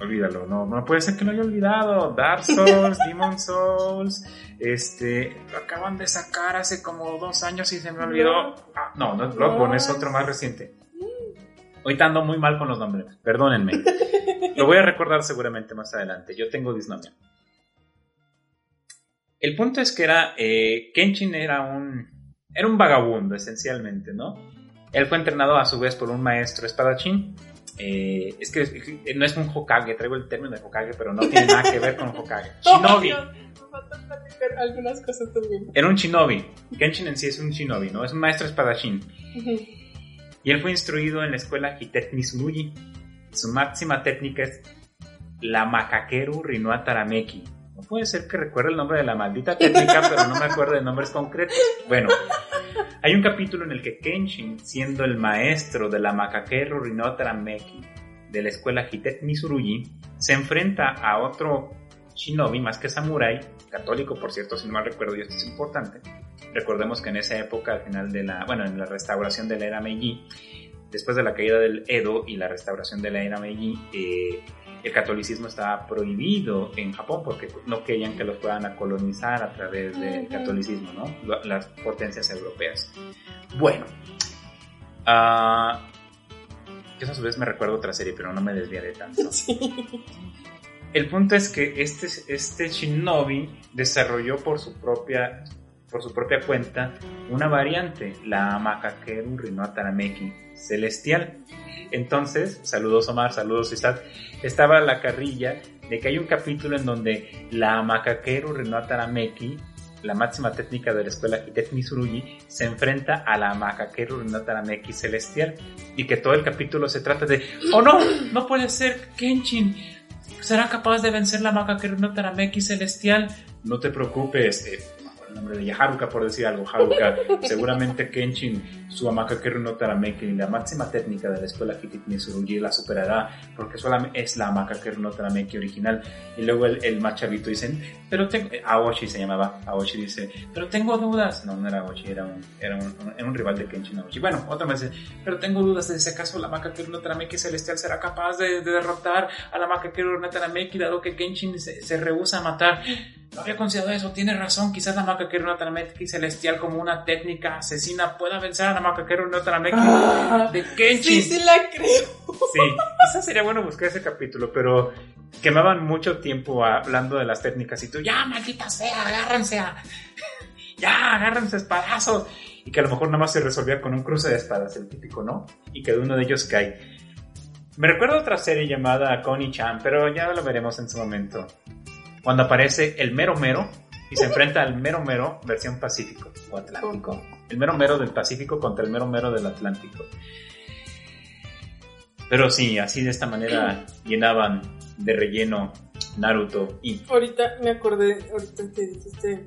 olvídalo, no, no puede ser que lo haya olvidado. Dark Souls, Demon Souls, este, lo acaban de sacar hace como dos años y se me olvidó. Ah, no, no es Bloodborne, es otro más reciente. Ahorita ando muy mal con los nombres, perdónenme. Lo voy a recordar seguramente más adelante. Yo tengo disnomia. El punto es que era. Eh, Kenshin era un. Era un vagabundo, esencialmente, ¿no? Él fue entrenado a su vez por un maestro espadachín. Eh, es que no es un Hokage, traigo el término de Hokage, pero no tiene nada que ver con Hokage. Shinobi. algunas cosas también. Era un shinobi. Kenshin en sí es un shinobi, ¿no? Es un maestro espadachín. Y él fue instruido en la escuela Tsurugi. Su máxima técnica es la Makakeru Rinoa Tarameki. No puede ser que recuerde el nombre de la maldita técnica, pero no me acuerdo de nombres concretos. Bueno, hay un capítulo en el que Kenshin, siendo el maestro de la Makakeru Rinoa Tarameki de la escuela Hitetni Tsurugi, se enfrenta a otro shinobi más que samurai, católico por cierto, si no mal recuerdo, y esto es importante. Recordemos que en esa época, al final de la, bueno, en la restauración de la era Meiji, después de la caída del Edo y la restauración de la era Meiji, eh, el catolicismo estaba prohibido en Japón porque no querían que los puedan a colonizar a través del catolicismo, ¿no? Las potencias europeas. Bueno, uh, yo a su vez me recuerdo otra serie, pero no me desviaré tanto. El punto es que este, este shinobi desarrolló por su propia por su propia cuenta una variante, la Makakeru Rinoa Tarameki celestial. Entonces, saludos Omar, saludos Isaac, estaba la carrilla de que hay un capítulo en donde la Makakeru Rinoa Tarameki, la máxima técnica de la escuela Hitetmi Tsurugi, se enfrenta a la Makakeru Rinoa Tarameki celestial y que todo el capítulo se trata de, oh no, no puede ser Kenshin, será capaz de vencer la Makakeru Rinoa Tarameki celestial. No te preocupes, eh, nombre de ella, Haruka por decir algo, Haruka, seguramente Kenshin, su Amaka Keru no Tarameki, la máxima técnica de la escuela Hititni Tsurugi la superará, porque solamente es la Amaka Keru no Tarameki original. Y luego el, el machavito dicen, pero tengo, Aoshi se llamaba, Aoshi dice, pero tengo dudas. No, no era Aoshi, era un, era un, era un rival de Kenshin Aoshi. Bueno, otra vez, pero tengo dudas de si acaso la Amaka Keru no Tarameki celestial será capaz de, derrotar a la Amaka Keru no Tarameki, dado que Kenshin se, se rehúsa a matar. No había considerado eso, tiene razón, quizás la Makakeru no Tarameki celestial como una técnica asesina pueda vencer a la Makakeru no Tarameki ah, de Kenshin. Sí, sí la creo. Sí, quizás sería bueno buscar ese capítulo, pero quemaban mucho tiempo hablando de las técnicas y tú, ya, maldita sea, agárrense a... ya, agárrense espadazos. Y que a lo mejor nada más se resolvía con un cruce de espadas, el típico, ¿no? Y que de uno de ellos cae. Me recuerdo otra serie llamada Connie Chan, pero ya lo veremos en su momento cuando aparece el mero mero y se enfrenta al mero mero versión Pacífico o Atlántico. El mero mero del Pacífico contra el mero mero del Atlántico. Pero sí, así de esta manera llenaban de relleno Naruto y... Ahorita me acordé, ahorita que dijiste...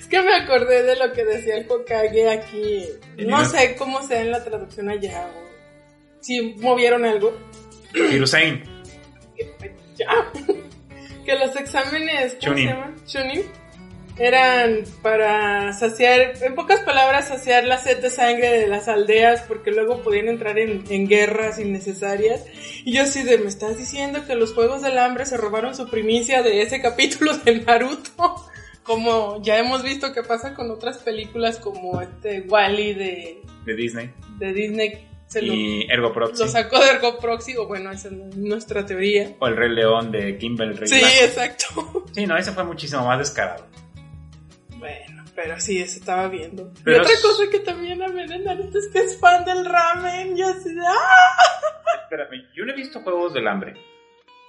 es que me acordé de lo que decía el Hokage aquí. No sé cómo sea en la traducción allá. Si movieron algo. Hirusain. Ya. que los exámenes, ¿cómo se llaman? Chunin. eran para saciar, en pocas palabras, saciar la sed de sangre de las aldeas porque luego podían entrar en, en guerras innecesarias. Y yo sí de, me estás diciendo que los Juegos del Hambre se robaron su primicia de ese capítulo de Naruto. Como ya hemos visto que pasa con otras películas como este Wally de, De Disney. de Disney. Se lo, Y Ergo Proxy. lo sacó de Ergo Proxy, o bueno, esa es nuestra teoría. O el Rey León de Kimball Rey Sí, Blanco. exacto. Sí, no, ese fue muchísimo más descarado. Bueno, pero sí, eso estaba viendo. Pero y otra es- cosa que también a es que es fan del ramen. Y así de, ¡ah! Espérame, yo no he visto Juegos del Hambre.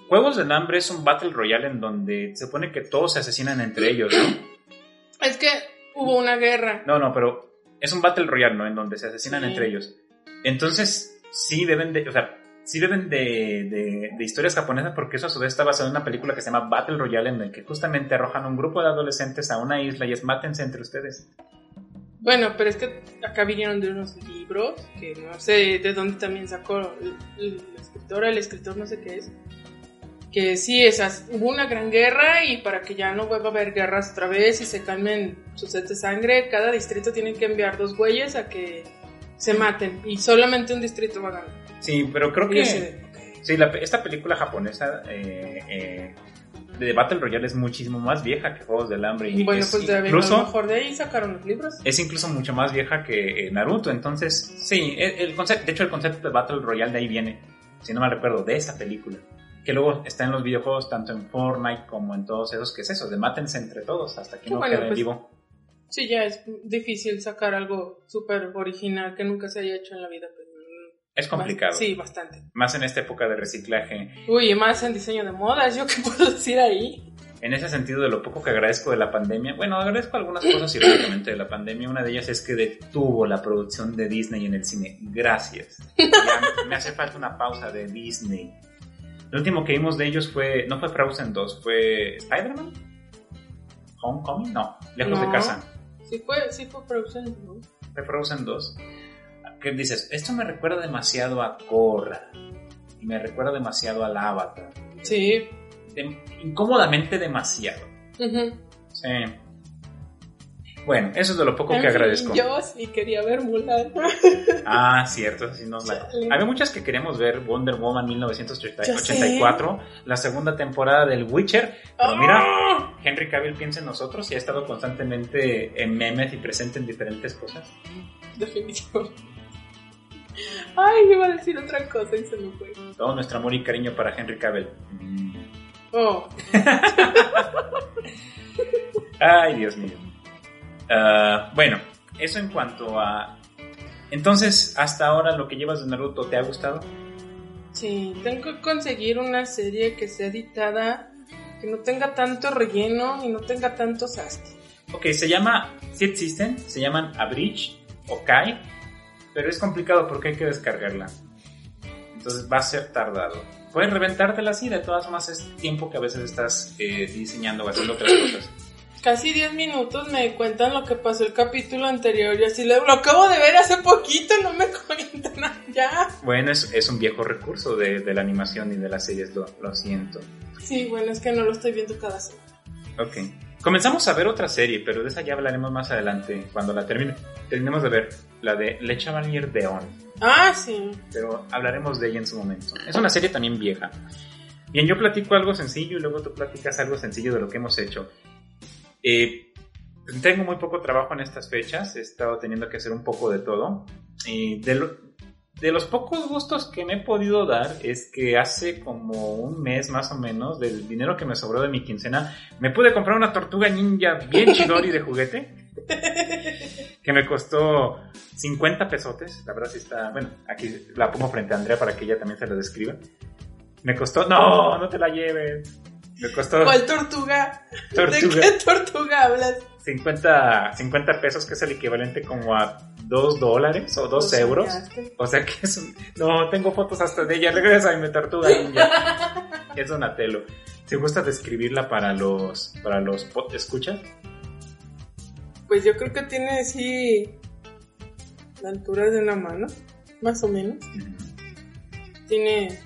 Juegos del Hambre es un Battle Royale en donde se supone que todos se asesinan entre ellos, ¿no? Es que hubo una guerra. No, no, pero es un Battle Royale, ¿no? En donde se asesinan Sí. entre ellos. Entonces, sí deben de, o sea, sí deben de, de, historias japonesas porque eso a su vez está basado en una película que se llama Battle Royale en el que justamente arrojan un grupo de adolescentes a una isla y es mátense entre ustedes. Bueno, pero es que acá vinieron de unos libros que no sé de dónde también sacó la escritora, el escritor, no sé qué es. Que sí, esas, hubo una gran guerra y para que ya no vuelva a haber guerras otra vez y se calmen sus sed de sangre, cada distrito tiene que enviar dos güeyes a que se maten y solamente un distrito va a ganar. Sí, pero creo que... Sí, la- esta película japonesa eh, eh, de Battle Royale es muchísimo más vieja que Juegos del Hambre. Y Bueno, es pues de, a lo incluso, mejor de ahí sacaron los libros. es incluso mucho más vieja que eh, Naruto. Entonces, sí, el, el concepto, de hecho el concepto de Battle Royale de ahí viene, si no me recuerdo, de esa película. Que luego está en los videojuegos, tanto en Fortnite como en todos esos, que es eso, de mátense entre todos hasta que no bueno, quede pues, vivo. Sí, ya es difícil sacar algo súper original que nunca se haya hecho en la vida. mm, Es complicado. Sí, bastante. Más en esta época de reciclaje. Uy, y más en diseño de modas, ¿yo qué puedo decir ahí? En ese sentido, de lo poco que agradezco de la pandemia, bueno, agradezco algunas cosas irónicamente de la pandemia. Una de ellas es que detuvo la producción de Disney en el cine. Gracias. Ya me hace falta una pausa de Disney. Lo último que vimos de ellos fue, no fue Frozen 2, fue Spider-Man. Homecoming, no, lejos de No. casa. Sí fue, sí fue producción, ¿no? Fue Frozen 2. ¿Qué dices? Esto me recuerda demasiado a Korra. Y me recuerda demasiado al Avatar. Sí. Incómodamente demasiado. Sí. Bueno, eso es de lo poco que En fin, agradezco. Yo sí quería ver Mulan. Ah, cierto, así nos la... Había muchas que queríamos ver, Wonder Woman 1984, la segunda temporada del Witcher, pero mira, ¡Ah! Henry Cavill piensa en nosotros y ha estado constantemente en memes y presente en diferentes cosas. Definitivo. Ay, iba a decir otra cosa y se me fue. Todo nuestro amor y cariño para Henry Cavill. Mm. Oh, Ay, Dios mío. Ah, bueno, eso en cuanto a... Entonces, hasta ahora lo que llevas de Naruto, ¿te ha gustado? sí, tengo que conseguir una serie que sea editada, que no tenga tanto relleno y no tenga tanto sastre. Ok, se llama, sí existen, se llaman Abridge o Kai, pero es complicado porque hay que descargarla. Entonces va a ser tardado. Puedes reventártela así, de todas formas es tiempo que a veces estás eh, diseñando o haciendo otras cosas. Casi 10 minutos me cuentan lo que pasó el capítulo anterior y así lo, lo acabo de ver hace poquito, no me cuentan nada ya. Bueno, es, es un viejo recurso de, de la animación y de las series, lo, lo siento. Sí, bueno, es que no lo estoy viendo cada semana. Ok. Comenzamos a ver otra serie, pero de esa ya hablaremos más adelante, cuando la termine. Terminemos de ver, la de Le Chevalier d'Eon. Ah, sí. pero hablaremos de ella en su momento. Es una serie también vieja. Bien, yo platico algo sencillo y luego tú platicas algo sencillo de lo que hemos hecho. Eh, tengo muy poco trabajo en estas fechas, he estado teniendo que hacer un poco de todo. Y de, lo- de los pocos gustos que me he podido dar es que hace como un mes más o menos del dinero que me sobró de mi quincena, me pude comprar una tortuga ninja bien chidori de juguete. Que me costó 50 pesotes. La verdad sí está. Bueno, aquí la pongo frente a Andrea para que ella también se lo describa. Me costó. No, no te la lleves. Me costó ¿Cuál tortuga? ¿De qué tortuga hablas? 50, 50 pesos, que es el equivalente como a 2 dólares o 2 Los euros. soñaste. O sea que es un... No, tengo fotos hasta de ella. Regresa y mi tortuga ninja. es Donatello. ¿Te gusta describirla para los, para los escuchas? Pues yo creo que tiene así la altura de una mano, más o menos. Tiene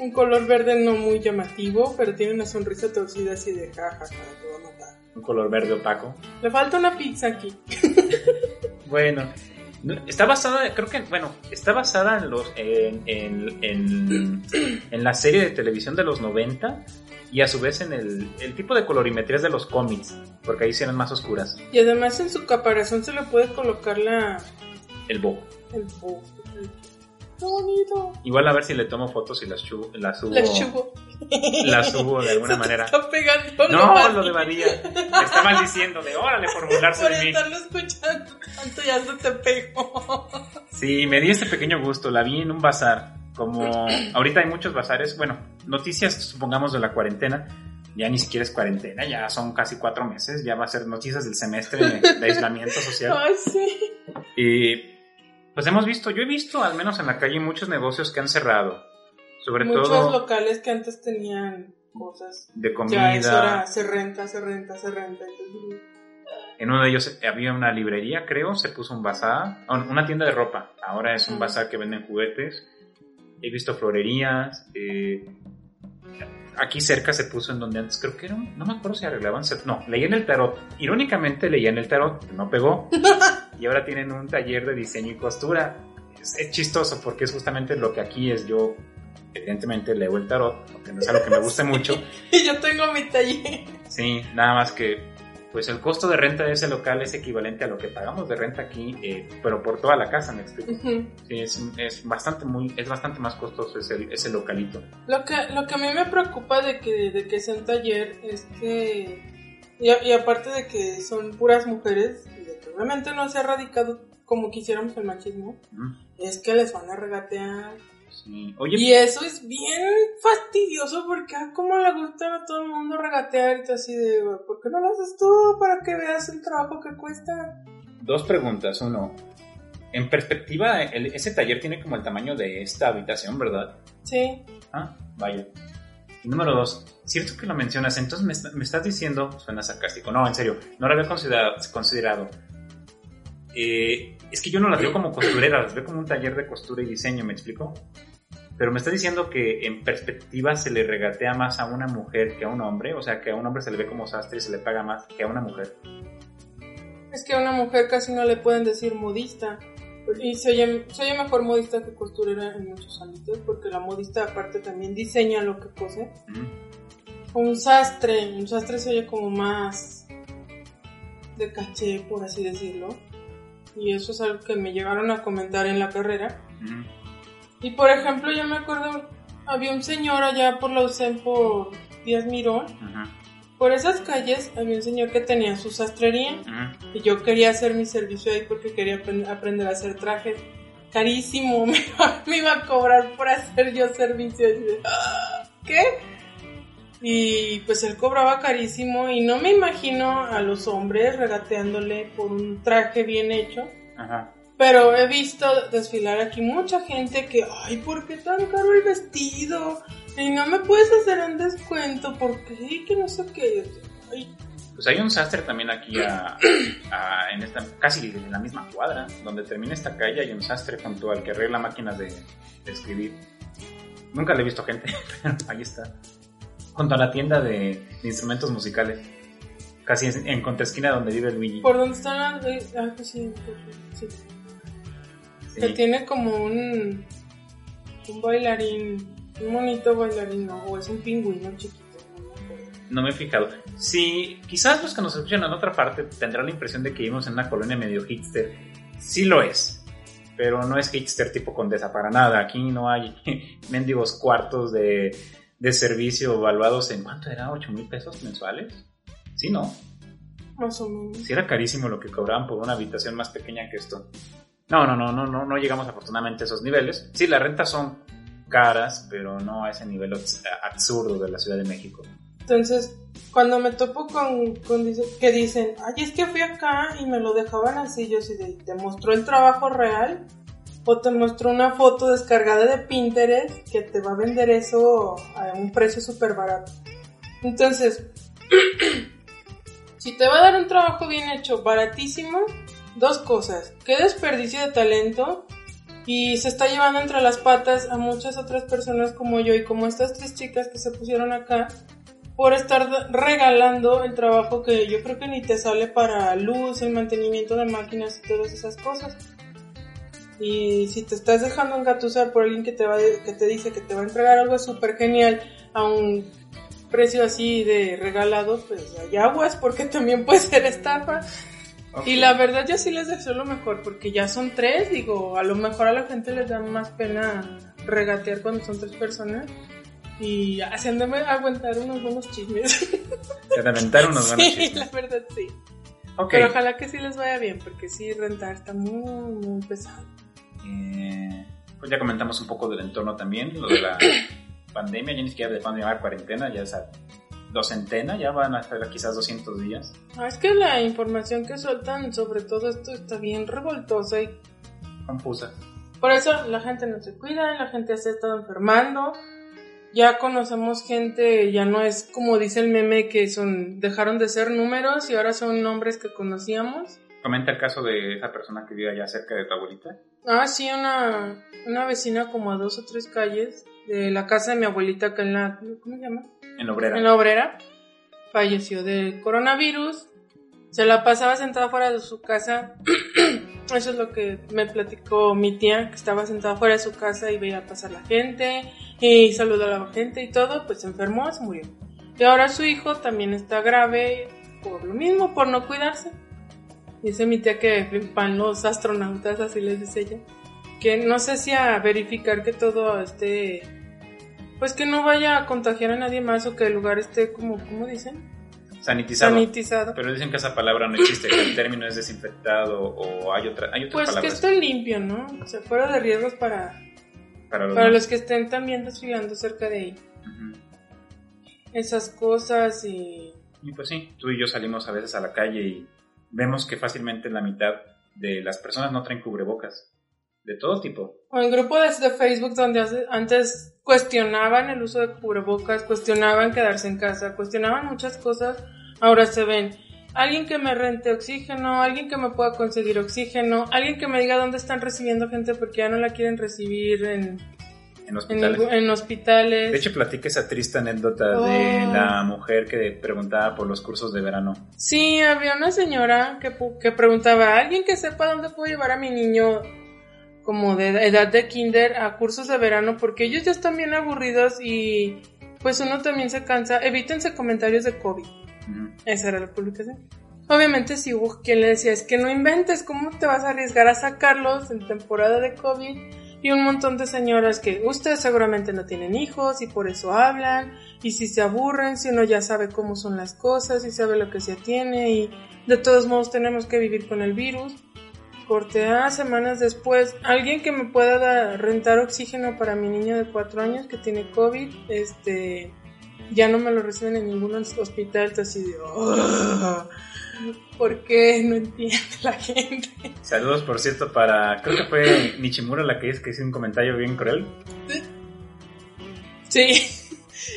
un color verde no muy llamativo, pero tiene una sonrisa torcida así de jajaja, te voy a matar. un color verde opaco. Le falta una pizza aquí. Bueno, no- está basada, creo que, bueno, está basada en los en, en, en, en la serie de televisión de los 90 y a su vez en el, el tipo de colorimetrías de los cómics, porque ahí sí eran más oscuras. Y además en su caparazón se le puede colocar la... El bo. El bo. ¡Qué bonito! Igual a ver si le tomo fotos y las, chu- las subo. La chubo. Las subo de alguna Se te manera. Está pegando No, nomás. lo de Badía. Está maldiciendo de órale por burlarse Por de mí. estarlo escuchando tanto ya se te pegó. Sí, me di este pequeño gusto. La vi en un bazar. Como ahorita hay muchos bazares, bueno, noticias, supongamos, de la cuarentena. Ya ni siquiera es cuarentena, ya son casi cuatro meses. Ya va a ser noticias del semestre de aislamiento social. Ay, sí. Y pues hemos visto, yo he visto al menos en la calle muchos negocios que han cerrado. Sobre Muchos todo locales que antes tenían cosas. de Ya es hora, comida. se renta, se renta, se renta. entonces, En uno de ellos había una librería, creo, se puso un bazar, oh, una tienda de ropa. Ahora es un Ujú. bazar que venden juguetes. He visto florerías. eh, aquí cerca se puso en donde antes creo que era, un- no me acuerdo si arreglaban, no, leía en el tarot. Irónicamente leía en el tarot, no pegó. y ahora tienen un taller de diseño y costura. Es, es chistoso porque es justamente lo que aquí es. Yo, evidentemente, leo el tarot, porque no es algo que me guste mucho. Y yo tengo mi taller. Sí, nada más que, pues el costo de renta de ese local es equivalente a lo que pagamos de renta aquí, eh, pero por toda la casa, me explico. Ujú. Sí, es, es bastante muy, es bastante más costoso ese, ese localito. Lo que, lo que a mí me preocupa de que, de que sea un taller es que, y, a- y aparte de que son puras mujeres, obviamente no se ha erradicado como quisiéramos el machismo, Mm, es que les van a regatear. Sí. Oye, Y eso es bien fastidioso porque ah, como le gusta a todo el mundo regatear y así de, ¿por qué no lo haces tú para que veas el trabajo que cuesta? dos preguntas. Uno, en perspectiva, el- ese taller tiene como el tamaño de esta habitación, ¿verdad? Sí, Ah, vaya. Y número dos, cierto que lo mencionas, entonces me, est- me estás diciendo, suena sarcástico, no, en serio, no lo había considerado. considerado. Eh, es que yo no las veo como costureras, las veo como un taller de costura y diseño, ¿me explico? Pero me estás diciendo que en perspectiva se le regatea más a una mujer que a un hombre, o sea, que a un hombre se le ve como sastre y se le paga más que a una mujer. es que a una mujer casi no le pueden decir modista. Y se oye, se oye mejor modista que costurera en muchos ámbitos, porque la modista aparte también diseña lo que cose. Mm, Un sastre, un sastre se oye como más de caché, por así decirlo. Y eso es algo que me llegaron a comentar en la carrera. mm, Y por ejemplo, yo me acuerdo, había un señor allá por la UCEM por Díaz Mirón. ujú, Por esas calles había un señor que tenía su sastrería. Y yo quería hacer mi servicio ahí porque quería apren- aprender a hacer trajes. Carísimo, me iba, me iba a cobrar por hacer yo servicio. "Ah, ¿Qué? Y pues él cobraba carísimo y no me imagino a los hombres regateándole por un traje bien hecho. Ajá. Pero he visto desfilar aquí mucha gente que, ay, ¿por qué tan caro el vestido? Y no me puedes hacer un descuento, ¿por qué? Que no sé qué. Ay, Pues hay un sastre también aquí a, a- en esta, casi en la misma cuadra, donde termina esta calle hay un sastre junto al que arregla máquinas de, de escribir. Nunca le he visto gente, pero ahí está. Junto a la tienda de, de instrumentos musicales. Casi en, en contraesquina donde vive Luigi. ¿Por dónde están las.? Ah, pues sí, sí. Sí. Que tiene como un. Un bailarín. Un bonito bailarín, ¿no? O es un pingüino chiquito. no me acuerdo. No me he fijado. Sí, quizás los que nos escuchan en otra parte tendrán la impresión de que vivimos en una colonia medio hipster. Sí lo es. Pero no es hipster tipo condesa para nada. Aquí no hay mendigos cuartos de, de servicio evaluados en ¿cuánto era? ¿8 mil pesos mensuales? Sí, no. Más o menos. Sí era carísimo lo que cobraban por una habitación más pequeña que esto. No, no, no, no, no, no llegamos afortunadamente a esos niveles. Sí, las rentas son caras, pero no a ese nivel abs- absurdo de la Ciudad de México. Entonces, cuando me topo con, con dice- que dicen, ay, es que fui acá y me lo dejaban así, yo de, ¿te mostró el trabajo real? O te mostró una foto descargada de Pinterest que te va a vender eso a un precio súper barato. Entonces, si te va a dar un trabajo bien hecho, baratísimo, dos cosas. Qué desperdicio de talento y se está llevando entre las patas a muchas otras personas como yo y como estas tres chicas que se pusieron acá por estar regalando el trabajo que yo creo que ni te sale para luz, el mantenimiento de máquinas y todas esas cosas. Y si te estás dejando engatusar por alguien que te, va, que te dice que te va a entregar algo súper genial a un precio así de regalado, pues hay aguas porque también puede ser estafa. Y la verdad yo sí les deseo lo mejor porque ya son tres, digo, a lo mejor a la gente les da más pena regatear cuando son tres personas y haciéndome aguantar unos buenos chismes. aventar unos buenos sí, la verdad sí. Pero ojalá que sí les vaya bien porque sí, rentar está muy, muy pesado. Eh, pues ya comentamos un poco del entorno también, lo de la pandemia, ya ni siquiera de pandemia, cuarentena, ya es a docentena, ya van a estar quizás 200 días. Ah, es que la información que sueltan sobre todo esto está bien revoltosa y confusa. Por eso la gente no se cuida, la gente se está enfermando. Ya conocemos gente, ya no es como dice el meme que son dejaron de ser números y ahora son nombres que conocíamos. Comenta el caso de esa persona que vive allá cerca de tu abuelita. Ah, sí, una, una vecina como a dos o tres calles de la casa de mi abuelita acá en la... ¿Cómo se llama? En la obrera. En la obrera. Falleció de coronavirus. Se la pasaba sentada fuera de su casa. Eso es lo que me platicó mi tía, que estaba sentada fuera de su casa y veía pasar la gente y saludó a la gente y todo, pues se enfermó, se murió. Y ahora su hijo también está grave por lo mismo, por no cuidarse. Dice mi tía que van los astronautas, así les dice ella. Que no sé si a verificar que todo esté. Pues que no vaya a contagiar a nadie más o que el lugar esté como, ¿cómo dicen? Sanitizado. Sanitizado. Pero dicen que esa palabra no existe, que el término es desinfectado o hay otra hay otras Pues que esté limpio, ¿no? O sea, fuera de riesgos para, para los, para los que estén también desfilando cerca de ahí. Ujú. Esas cosas y. Y pues sí, tú y yo salimos a veces a la calle y vemos que fácilmente la mitad de las personas no traen cubrebocas. De todo tipo. O en grupo de, de Facebook donde antes cuestionaban el uso de cubrebocas, cuestionaban quedarse en casa, cuestionaban muchas cosas, ahora se ven. Alguien que me rente oxígeno, alguien que me pueda conseguir oxígeno, alguien que me diga dónde están recibiendo gente porque ya no la quieren recibir en, En en, hospitales. ningún- en hospitales. De hecho, platica esa triste anécdota de Oh. la mujer que preguntaba por los cursos de verano. Sí, había una señora que, que preguntaba, ¿alguien que sepa dónde puedo llevar a mi niño como de edad de kinder a cursos de verano? Porque ellos ya están bien aburridos y pues uno también se cansa. Evítense comentarios de COVID. Esa era la publicación. Obviamente si hubo quien le decía, es que no inventes, ¿cómo te vas a arriesgar a sacarlos en temporada de COVID? Y un montón de señoras que ustedes seguramente no tienen hijos y por eso hablan, y si se aburren, si uno ya sabe cómo son las cosas y sabe lo que se tiene y de todos modos tenemos que vivir con el virus. Corte A, semanas después, alguien que me pueda dar- rentar oxígeno para mi niño de cuatro años que tiene COVID, este, ya no me lo reciben en ningún hospital, así de, "Oh, ¿por qué no entiende la gente? Saludos, por cierto, para. Creo que fue Nichimura la que dice que hizo un comentario bien cruel. Sí,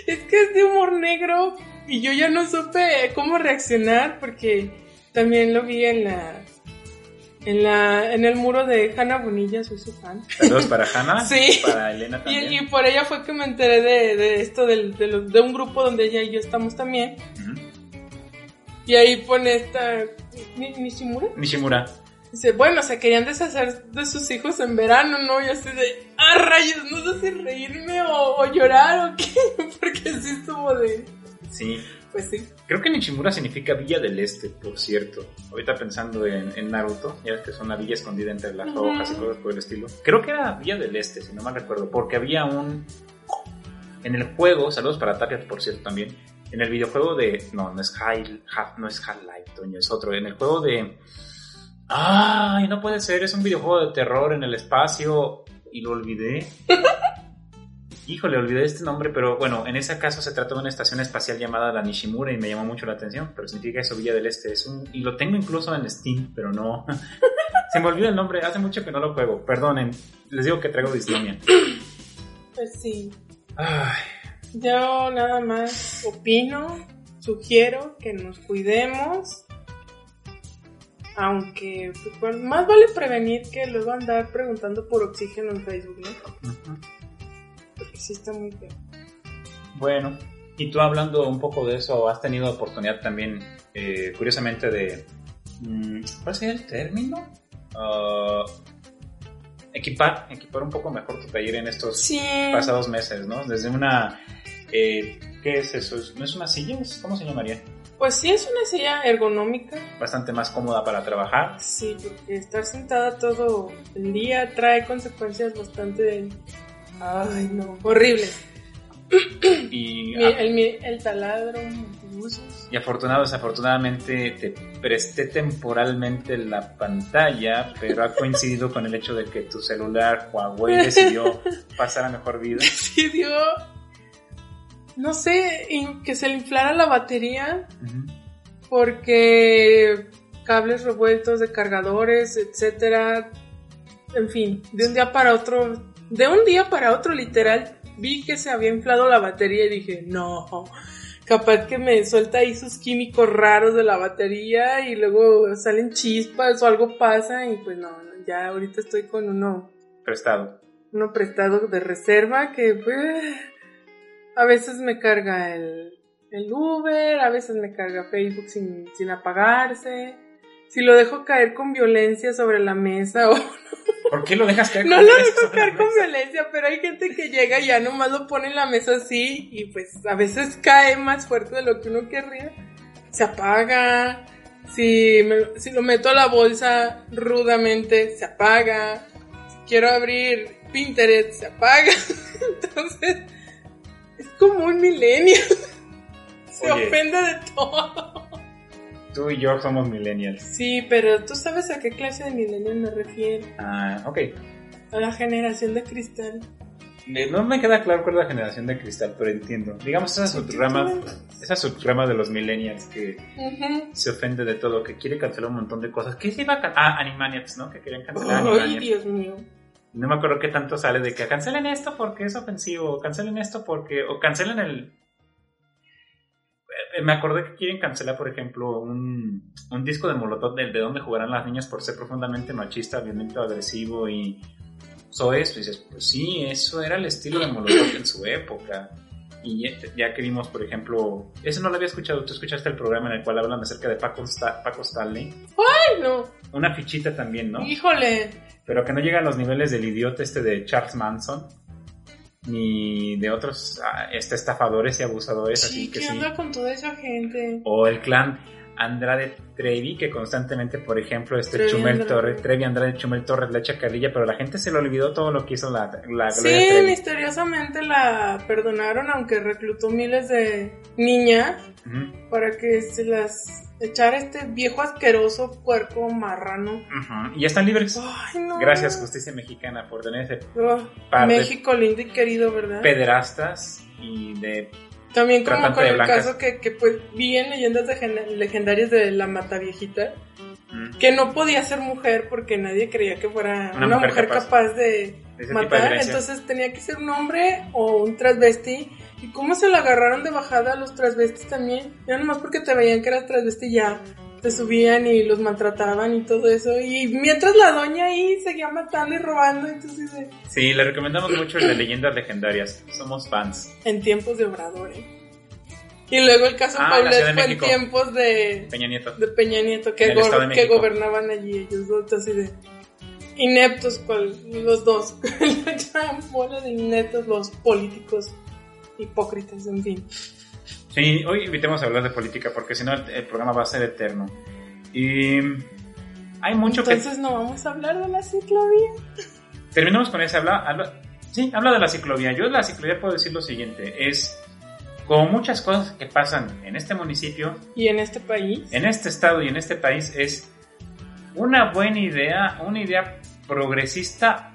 es que es de humor negro y yo ya no supe cómo reaccionar porque también lo vi en la en la en el muro de Hannah Bonilla, soy su fan. Saludos para Hanna. Sí. Para Elena también. y por ella fue que me enteré de, de esto del- de, los- de un grupo donde ella y yo estamos también. Ujú. Y ahí pone esta Ni- Nishimura. Nishimura. Dice, bueno, se querían deshacer de sus hijos en verano, ¿no? Y así de, ah, rayos, no sé si reírme o, o llorar o qué, porque sí estuvo de, Sí. pues sí. Creo que Nishimura significa Villa del Este, por cierto. Ahorita pensando en, en Naruto, ya que es una villa escondida entre las hojas y cosas por el estilo. Creo que era Villa del Este, si no mal recuerdo, porque había un. En el juego, saludos para Tapia, por cierto, también. En el videojuego de. No, no es High, no es Half-Life, Toño, es otro. En el juego de. ¡Ay, no puede ser! Es un videojuego de terror en el espacio y lo olvidé. Híjole, olvidé este nombre, pero bueno, en ese caso se trata de una estación espacial llamada la Nishimura y me llamó mucho la atención, pero significa eso, Villa del Este. Es un, y lo tengo incluso en Steam, pero no. se me olvida el nombre, hace mucho que no lo juego. Perdonen, les digo que traigo dislomia. Pues sí. Ay, Yo nada más opino, sugiero que nos cuidemos. Aunque pues, bueno, más vale prevenir que luego andar preguntando por oxígeno en Facebook, ¿no? Porque sí está muy feo. Bueno, Y tú hablando un poco de eso, has tenido oportunidad también, eh, curiosamente, de... mm, ¿Cuál sería el término? Ah, equipar, equipar un poco mejor tu taller en estos Sí. pasados meses, ¿no? Desde una... eh, ¿Qué es eso? ¿No es una silla? ¿Es- ¿Cómo se llamaría? Pues sí, es una silla ergonómica. Bastante más cómoda para trabajar. Sí, porque estar sentada todo el día trae consecuencias bastante. Ay, no, horribles. Y, el, taladro, y afortunado, desafortunadamente, te presté temporalmente la pantalla, pero ha coincidido con el hecho de que tu celular Huawei decidió pasar a mejor vida. Decidió, no sé, que se le inflara la batería porque cables revueltos de cargadores, etcétera. En fin, de un día para otro, de un día para otro, literal, vi que se había inflado la batería y dije, no, capaz que me suelta ahí sus químicos raros de la batería y luego salen chispas o algo pasa y pues no, ya ahorita estoy con uno, Prestado. uno prestado de reserva que pues a veces me carga el, el Uber, a veces me carga Facebook sin, sin apagarse. Si lo dejo caer con violencia sobre la mesa o ¿Por qué lo dejas caer? no con lo esto dejo sobre la caer con violencia, pero hay gente que llega y ya nomás lo pone en la mesa así y pues a veces cae más fuerte de lo que uno querría. Se apaga. Si, me- si lo meto a la bolsa rudamente, se apaga. Si quiero abrir Pinterest, se apaga. Entonces, es como un milenio. Se Oye. ofende de todo. Tú y yo somos millennials. Sí, pero tú sabes a qué clase de milenio me refiero. Ah, ok. A la generación de cristal. Eh, No me queda claro cuál es la generación de cristal, pero entiendo. Digamos esa subrama, esa subrama de los millennials que se ofende de todo, que quiere cancelar un montón de cosas. ¿Qué se iba a can- Ah, Animaniacs, ¿no? Que querían cancelar Ay, Animaniacs. Dios mío. No me acuerdo qué tanto sale de que cancelen esto porque es ofensivo, o cancelen esto porque... o cancelen el... Eh, Me acordé que quieren cancelar, por ejemplo, un, un disco de Molotov de, de donde jugarán las niñas por ser profundamente machista, violento, agresivo y... Eso es, pues dices, pues sí, eso era el estilo de Molotov en su época. Y ya, ya que vimos, por ejemplo, eso no lo había escuchado, tú escuchaste el programa en el cual hablan acerca de Paco, Sta- Paco Stanley. Ay, no. Una fichita también, ¿no? Híjole. pero que no llega a los niveles del idiota este de Charles Manson ni de otros ah, este, estafadores y abusadores así Sí, que ¿qué sí onda con toda esa gente? o el clan Andrade Trevi que constantemente por ejemplo este Trevi Chumel Andrade. Torres Trevi Andrade Chumel Torres le echa carrilla pero la gente se le olvidó todo lo que hizo la, la Sí, Gloria Trevi misteriosamente la perdonaron, aunque reclutó miles de niñas Ujú, para que se las echara este viejo asqueroso puerco marrano. ujú. y ya están libres Ay, no. gracias justicia mexicana por tener ese Oh, par México lindo y querido, ¿verdad? pederastas y de También como con el blancas. caso que, que pues vi en leyendas de legendarias de la mata viejita, que no podía ser mujer porque nadie creía que fuera Una una, mujer mujer, capaz. capaz, de matar, entonces tenía que ser un hombre o un transvesti. ¿Y cómo se la agarraron de bajada a los transvestis también? Ya nomás porque te veían que eras transvesti ya te subían y los maltrataban y todo eso. Y mientras la doña ahí seguía matando y robando, entonces eh, Sí, le recomendamos mucho el de leyendas legendarias. Somos fans. en tiempos de Obrador, ¿eh? Y luego el caso Ah, la Paulet fue en tiempos de, Peña Nieto. de Peña Nieto, que, go- que gobernaban allí ellos dos, así de ineptos, cual- los dos. Una bola de ineptos los políticos hipócritas, en fin. Sí, hoy invitemos a hablar de política porque si no el, el programa va a ser eterno. Y hay mucho Entonces no vamos a hablar de la ciclovía. que... Terminamos con ese. Habla, habla- sí, habla de la ciclovía. Yo de la ciclovía puedo decir lo siguiente. Es como muchas cosas que pasan en este municipio, Y en este país, en este estado y en este país es una buena idea, una idea progresista,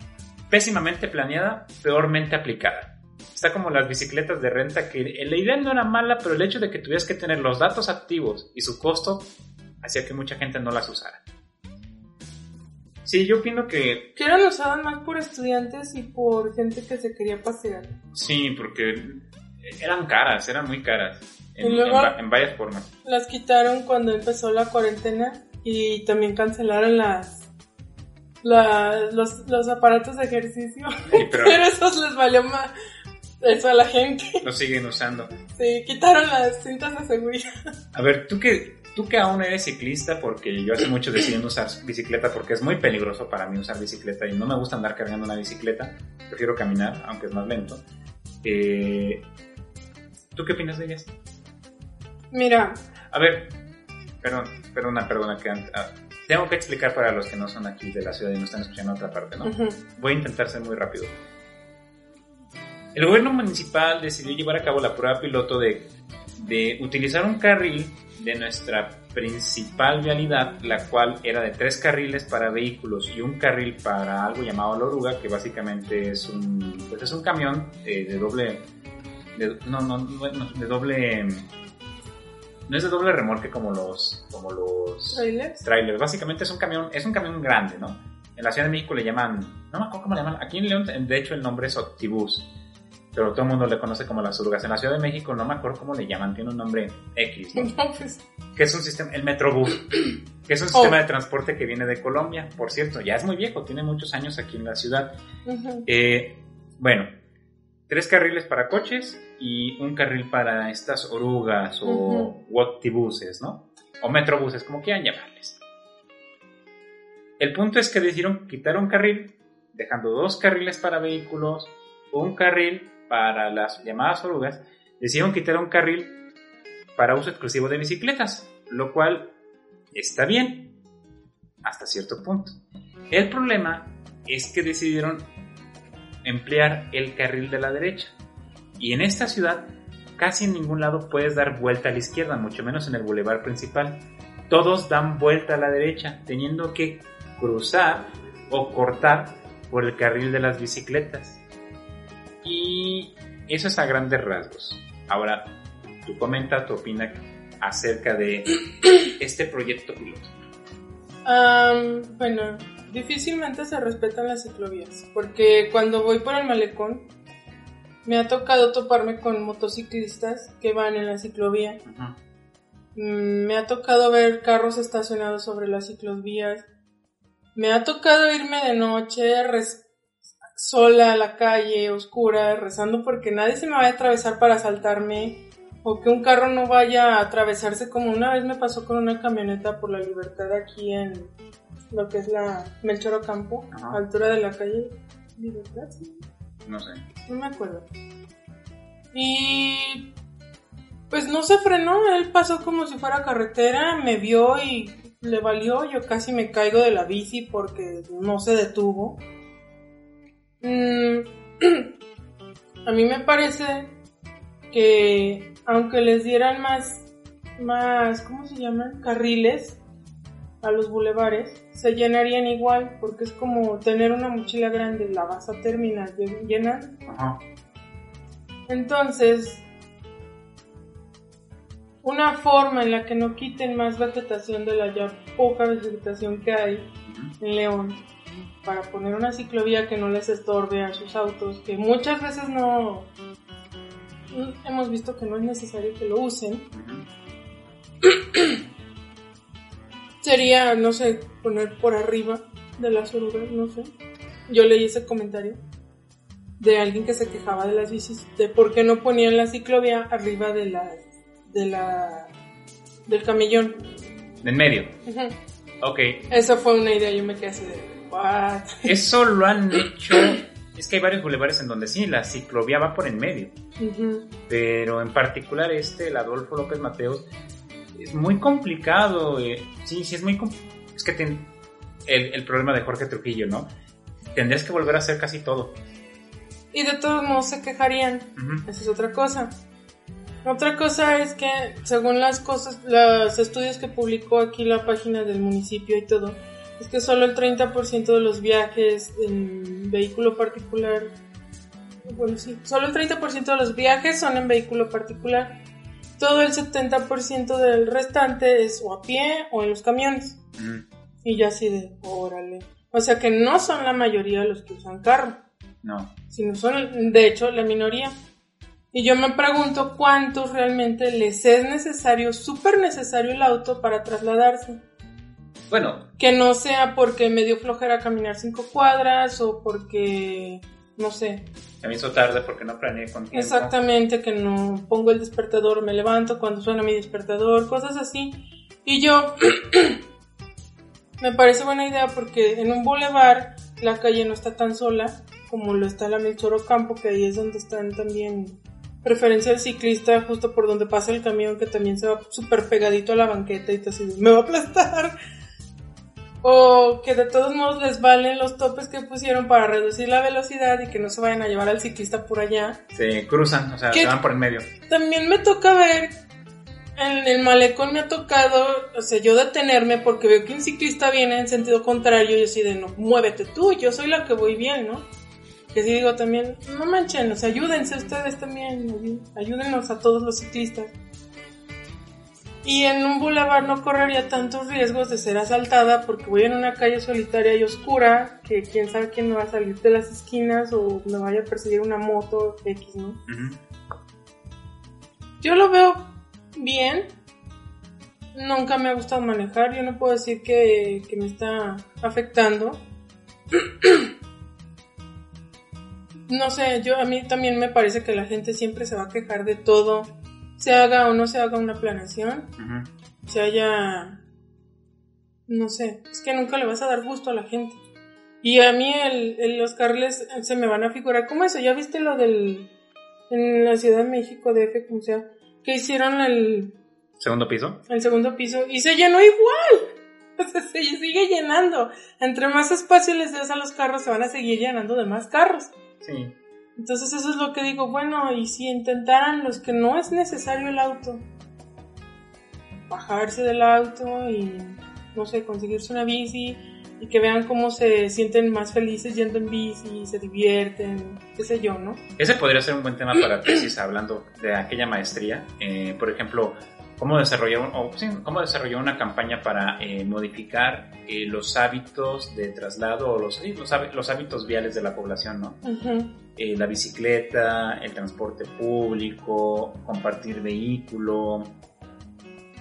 pésimamente planeada, peormente aplicada. Está como las bicicletas de renta, que la idea no era mala, pero el hecho de que tuvieras que tener los datos activos y su costo hacía que mucha gente no las usara. Sí, yo opino que que eran usadas más por estudiantes y por gente que se quería pasear. sí, porque eran caras, eran muy caras. En, Y luego- en va- en varias formas. Las quitaron cuando empezó la cuarentena y también cancelaron las, la- los, los aparatos de ejercicio. Sí, pero- Pero esos les valió más. Eso a la gente. Lo siguen usando. Sí, quitaron las cintas de seguridad. A ver, tú que, tú que aún eres ciclista, porque yo hace mucho decidí no usar bicicleta porque es muy peligroso para mí usar bicicleta y no me gusta andar cargando una bicicleta, prefiero caminar, aunque es más lento. Eh, ¿Tú qué opinas de ellas? Mira, A ver, perdón, perdona, perdona, que ah, tengo que explicar para los que no son aquí de la ciudad y no están escuchando otra parte, ¿no? Voy a intentar ser muy rápido. El gobierno municipal decidió llevar a cabo la prueba piloto de, de utilizar un carril de nuestra principal vialidad, la cual era de tres carriles para vehículos y un carril para algo llamado la oruga, que básicamente es un, pues es un camión eh, de doble, de- no, no, de doble, no es de doble remolque como los, como los trailers. trailers. Básicamente es un camión, es un camión grande, ¿no? En la Ciudad de México le llaman, no me acuerdo cómo le llaman, aquí en León, de hecho el nombre es Optibus, pero todo el mundo le conoce como las orugas. En la Ciudad de México no me acuerdo cómo le llaman, tiene un nombre X, ¿no? Que es un sistema, el Metrobús, que es un Oh. sistema de transporte que viene de Colombia, por cierto, ya es muy viejo, tiene muchos años aquí en la ciudad. Eh, bueno, tres carriles para coches y un carril para estas orugas o. Woctibuses, ¿no? O metrobuses, como quieran llamarles. El punto es que decidieron quitar un carril, dejando dos carriles para vehículos, un carril para las llamadas orugas, decidieron quitar un carril para uso exclusivo de bicicletas, lo cual está bien hasta cierto punto. El problema es que decidieron emplear el carril de la derecha. Y en esta ciudad casi en ningún lado puedes dar vuelta a la izquierda, mucho menos en el bulevar principal. Todos dan vuelta a la derecha, teniendo que cruzar o cortar por el carril de las bicicletas. Y eso es a grandes rasgos. Ahora, tú comenta tu opina acerca de este proyecto piloto. Am, bueno, difícilmente se respetan las ciclovías, porque cuando voy por el malecón me ha tocado toparme con motociclistas que van en la ciclovía. Mm, Me ha tocado ver carros estacionados sobre las ciclovías. Me ha tocado irme de noche res- sola a la calle, oscura, rezando porque nadie se me vaya a atravesar para asaltarme o que un carro no vaya a atravesarse como una vez me pasó con una camioneta por la libertad aquí en lo que es la Melchor Ocampo, Ajá. altura de la calle Libertad. ¿sí? No sé. No me acuerdo. Y pues no se frenó, él pasó como si fuera carretera, me vio y le valió, yo casi me caigo de la bici porque no se detuvo. Mm, a mí me parece que aunque les dieran más, más, ¿cómo se llaman? Carriles a los bulevares, se llenarían igual porque es como tener una mochila grande, la vas a terminar lle- llenando. Ajá. Entonces, una forma en la que no quiten más vegetación de la ya poca vegetación que hay en León para poner una ciclovía que no les estorbe a sus autos, que muchas veces no hemos visto que no es necesario que lo usen. Sería, no sé, poner por arriba de las orugas, no sé. Yo leí ese comentario de alguien que se quejaba de las bicis, de por qué no ponían la ciclovía arriba de la, de la, del camellón. En medio. Ujú. Ok. Esa fue una idea, yo me quedé así de, what? Eso lo han hecho. Es que hay varios bulevares en donde sí, la ciclovía va por en medio. Pero en particular este, el Adolfo López Mateos, es muy complicado. eh. Sí, sí, es muy Es que ten- el, el problema de Jorge Trujillo, ¿no? Tendrías que volver a hacer casi todo. Y de todos modos se quejarían. Esa es otra cosa. Otra cosa es que, según las cosas, los estudios que publicó aquí la página del municipio y todo, es que solo el 30% de los viajes en vehículo particular, bueno, sí, solo el 30% de los viajes son en vehículo particular. Todo el 70% del restante es o a pie o en los camiones. Ujú. Y ya así de, órale. O sea que no son la mayoría los que usan carro No. sino son de hecho la minoría. Y yo me pregunto cuántos realmente les es necesario, súper necesario el auto para trasladarse. Bueno, Que no sea porque me dio flojera caminar cinco cuadras o porque no sé. Se me hizo tarde porque no planeé con tiempo. Exactamente, que no pongo el despertador, me levanto cuando suena mi despertador, cosas así. Y yo, me parece buena idea porque en un bulevar la calle no está tan sola como lo está la Melchor Ocampo, que ahí es donde están también preferencia del ciclista, justo por donde pasa el camión, que también se va súper pegadito a la banqueta y te así, me va a aplastar. O que de todos modos les valen los topes que pusieron para reducir la velocidad y que no se vayan a llevar al ciclista por allá. Se cruzan, o sea, se van por el medio. También me toca ver, en el malecón me ha tocado, o sea, yo detenerme porque veo que un ciclista viene en sentido contrario y así de, no, muévete tú, yo soy la que voy bien, ¿no? Que sí digo también, no manchen, o sea, ayúdense ustedes también, ayú- ayúdenos a todos los ciclistas. Y en un bulevar no correría tantos riesgos de ser asaltada porque voy en una calle solitaria y oscura, que quién sabe quién me va a salir de las esquinas o me vaya a perseguir una moto X, ¿no? Yo lo veo bien. Nunca me ha gustado manejar. Yo no puedo decir que, que me está afectando. No sé, yo a mí también me parece que la gente siempre se va a quejar de todo. Se haga o no se haga una planeación. Ujú. Se haya... No sé, es que nunca le vas a dar gusto a la gente. Y a mí el, el- los carriles se me van a figurar como eso. ¿Ya viste lo del... En la Ciudad de México, DF, como sea, que hicieron el, Segundo piso. el segundo piso y se llenó igual. O sea, se sigue llenando. Entre más espacio les des a los carros, se van a seguir llenando de más carros. Sí. Entonces eso es lo que digo, bueno, y si intentaran los que no es necesario el auto, bajarse del auto y, no sé, conseguirse una bici y que vean cómo se sienten más felices yendo en bici, se divierten, qué sé yo, ¿no? Ese podría ser un buen tema para tesis hablando de aquella maestría. Eh, por ejemplo, cómo desarrollar, un- o, sí, cómo desarrollar una campaña para eh, modificar eh, los hábitos de traslado o los, los, hábi- los hábitos viales de la población, ¿no? Ujú. Eh, la bicicleta, el transporte público, compartir vehículo.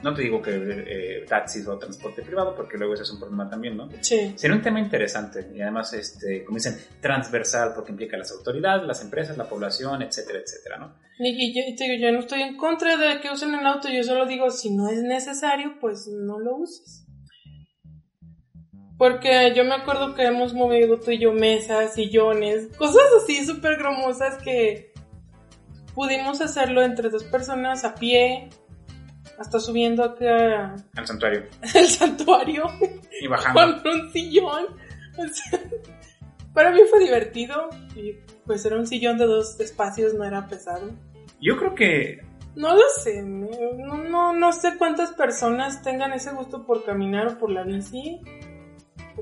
No te digo que eh, taxis o transporte privado, porque luego ese es un problema también, ¿no? Sí. Sería un tema interesante y además, este, como dicen, transversal porque implica las autoridades, las empresas, la población, etcétera, etcétera, ¿no? Y, y yo, te digo, yo no estoy en contra de que usen el auto, yo solo digo, si no es necesario, pues no lo uses. Porque yo me acuerdo que hemos movido tú y yo mesas, sillones, cosas así súper gromosas que pudimos hacerlo entre dos personas a pie, hasta subiendo acá Al santuario. al santuario Y bajando. con un sillón. O sea, para mí fue divertido y pues era un sillón de dos espacios, no era pesado. Yo creo que No lo sé, no, no, no sé cuántas personas tengan ese gusto por caminar o por la bici,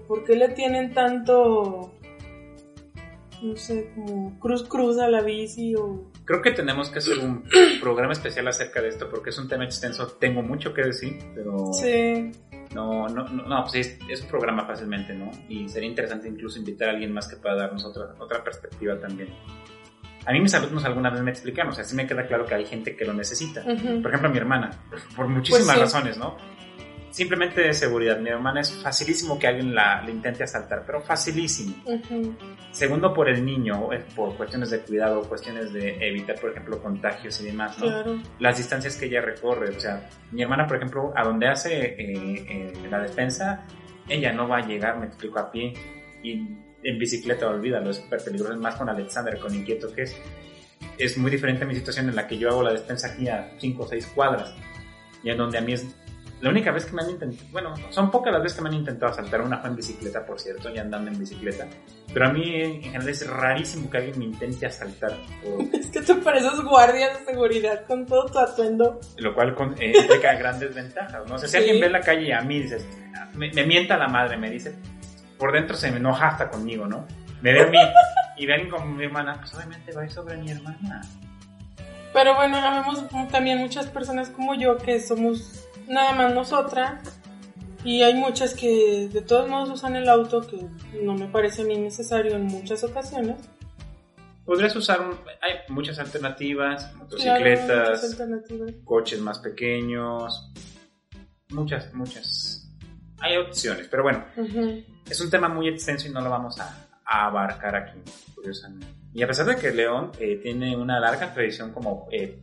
por qué le tienen tanto, no sé, como cruz cruz a la bici o... creo que tenemos que hacer un programa especial acerca de esto porque es un tema extenso. Tengo mucho que decir, pero Sí, no, no, no, no, pues es, es un programa fácilmente, ¿no? Y sería interesante incluso invitar a alguien más que pueda darnos otra, otra perspectiva también. A mí mis alumnos alguna vez me explicaron, o sea, sí me queda claro que hay gente que lo necesita. ujú, Por ejemplo, mi hermana, por muchísimas Pues sí. razones, ¿no? Simplemente de seguridad. Mi hermana es facilísimo que alguien la, la intente asaltar, pero facilísimo. Segundo, por el niño, por cuestiones de cuidado, cuestiones de evitar, por ejemplo, contagios y demás, ¿no? claro. Las distancias que ella recorre, o sea, mi hermana, por ejemplo, a donde hace eh, eh, la despensa, ella no va a llegar, me explico, a pie. Y en bicicleta, olvídalo, es súper peligroso, es más con Alexander, con inquieto que es. Es muy diferente a mi situación en la que yo hago la despensa aquí a 5 o 6 cuadras. Y en donde a mí es... La única vez que me han intentado... Bueno, son pocas las veces que me han intentado asaltar. Una en bicicleta, por cierto, y andando en bicicleta. Pero a mí en general es rarísimo que alguien me intente asaltar. Por, Es que tú pareces guardia de seguridad con todo tu atuendo. lo cual con, eh, implica grandes ventajas. ¿no? O sea, si Sí. alguien ve en la calle y a mí dices, me, me mienta la madre, me dice, por dentro se me enoja hasta conmigo, ¿no? Me ve a mí y ve a alguien como mi hermana, pues obviamente va a ir sobre mi hermana. Pero bueno, habemos también muchas personas como yo que somos nada más nosotras. Y hay muchas que de todos modos usan el auto, que no me parece a mí necesario en muchas ocasiones. Podrías usar, un, hay muchas alternativas, Claro, motocicletas, muchas alternativas. coches más pequeños, muchas, muchas. Hay opciones, pero bueno, Ujú. es un tema muy extenso y no lo vamos a, a abarcar aquí, curiosamente. Y a pesar de que León eh, tiene una larga tradición como eh,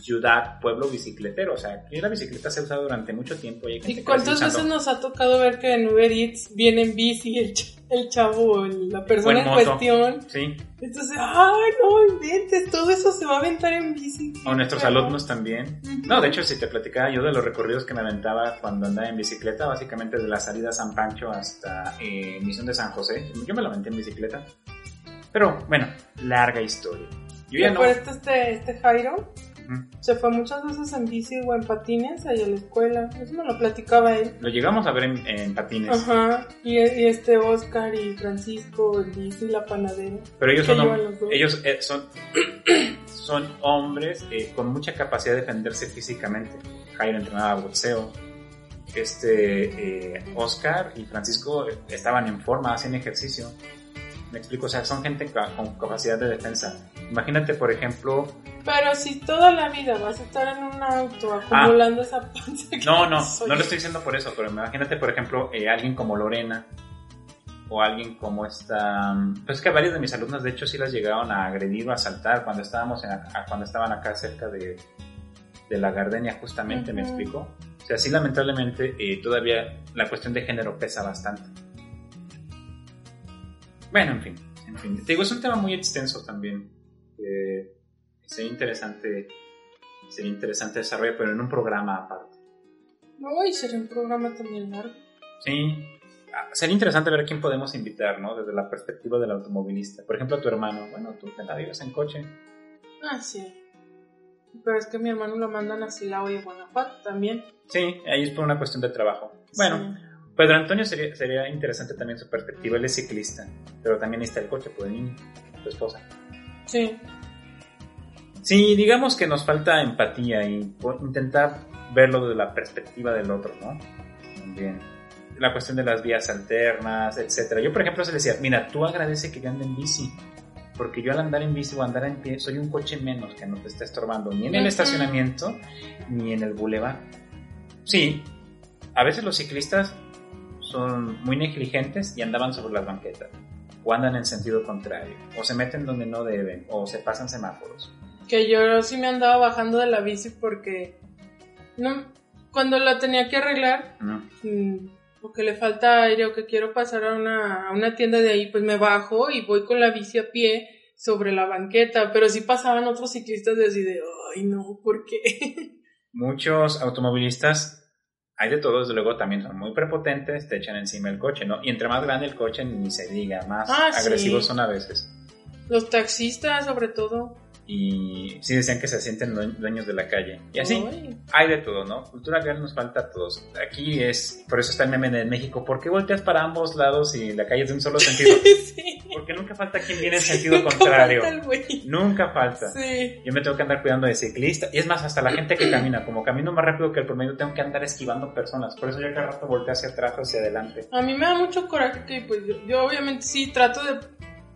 ciudad, pueblo bicicletero, o sea, aquí la bicicleta se ha usado durante mucho tiempo. Y, ¿Y cuántas veces nos ha tocado ver que en Uber Eats viene en bici el, ch- el chavo el- la persona en cuestión? Sí, Entonces, ¡ay, no inventes! Todo eso se va a aventar en bici. o nuestros alumnos también. Ujú. No, de hecho, si te platicaba yo de los recorridos que me aventaba cuando andaba en bicicleta, básicamente de la salida a San Pancho hasta eh, Misión de San José, yo me lo aventé en bicicleta. Pero bueno, larga historia. Yo ya ¿Te no. acuerdas este, este Jairo? Se fue muchas veces en bici o en patines ahí a la escuela. Eso me lo platicaba él. Lo llegamos a ver en, en patines, Ajá. Y, y este Oscar y Francisco, el bici, la panadera. pero ellos son, ellos eh, son, son hombres eh, con mucha capacidad de defenderse físicamente. Jairo entrenaba boxeo. Este eh, Oscar y Francisco estaban en forma, hacían ejercicio. Me explico, o sea, son gente con capacidad de defensa. Imagínate, por ejemplo, Pero si toda la vida vas a estar en un auto acumulando esa panza. que Ah. no, no, soy- no lo estoy diciendo por eso, pero imagínate, por ejemplo, eh, alguien como Lorena o alguien como esta... Pues que varios de mis alumnos, de hecho, sí las llegaron a agredir o a asaltar cuando estábamos en, cuando estaban acá cerca de, de la Gardenia, justamente, ¿me Ujú. explico? O sea, sí, lamentablemente, eh, todavía la cuestión de género pesa bastante. Bueno, en fin, en fin. Te digo, es un tema muy extenso también. que sería interesante, sería interesante desarrollar, pero en un programa aparte. No, y sería un programa también largo. Sí, Ah, sería interesante ver a quién podemos invitar, ¿no? Desde la perspectiva del automovilista. Por ejemplo, a tu hermano. Bueno, tú te la vives en coche. Ah, sí. Pero es que mi hermano lo mandan a Silao y a Guanajuato también. Sí, ahí es por una cuestión de trabajo. Bueno, Sí. Pedro Antonio sería, sería interesante también su perspectiva. Él es ciclista, pero también está el coche por el niño, tu esposa. Sí. Sí, digamos que nos falta empatía y intentar verlo desde la perspectiva del otro, ¿no? También. La cuestión de las vías alternas, etcétera. Yo, por ejemplo, se le decía, mira, tú agradece que yo ande en bici, porque yo al andar en bici o andar en pie soy un coche menos que no te está estorbando ni en el estacionamiento ni en el bulevar. Sí, a veces los ciclistas son muy negligentes y andaban sobre las banquetas, o andan en sentido contrario, o se meten donde no deben, o se pasan semáforos. Que yo sí me andaba bajando de la bici porque no, cuando la tenía que arreglar, ¿no? mm, o que le falta aire o que quiero pasar a una, a una tienda de ahí, pues me bajo y voy con la bici a pie sobre la banqueta. Pero sí pasaban otros ciclistas de así de, ay no, ¿por qué? Muchos automovilistas, hay de todos, desde luego también son muy prepotentes, te echan encima el coche, ¿no? Y entre más grande el coche, ni se diga, más Ah, sí. agresivos son a veces. Los taxistas, sobre todo. Y sí decían que se sienten due- dueños de la calle. Y así, Ay. hay de todo, ¿no? Cultura vial nos falta a todos. Aquí es, por eso está el meme de México, ¿por qué volteas para ambos lados y la calle es de un solo sentido? sí. Porque nunca falta quien viene en sentido Nunca contrario. falta. Nunca falta. Sí. Yo me tengo que andar cuidando de ciclista. Y es más, hasta la gente que camina, como camino más rápido que el promedio, tengo que andar esquivando personas. Por eso yo cada rato volteo hacia atrás o hacia adelante. A mí me da mucho coraje que pues yo, yo obviamente sí trato de,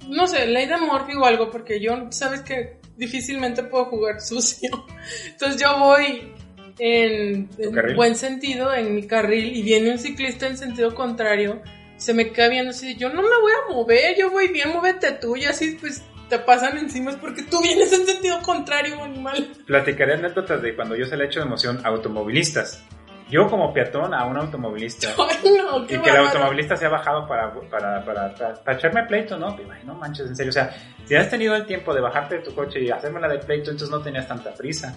no sé, ley de Murphy o algo, porque yo, sabes que difícilmente puedo jugar sucio. Entonces yo voy en, buen sentido, en mi carril, y viene un ciclista en sentido contrario, se me queda viendo así, yo no me voy a mover, yo voy bien, muévete tú, y así pues te pasan encima, es porque tú vienes en sentido contrario, animal. Platicaré anécdotas de cuando yo se le he hecho de emoción a automovilistas. Yo como peatón a un automovilista. No, Y que el automovilista se ha bajado para, para, para, para, para echarme pleito, ¿no? Ay, no manches, en serio. O sea, si has tenido el tiempo de bajarte de tu coche y hacerme la de pleito, entonces no tenías tanta prisa.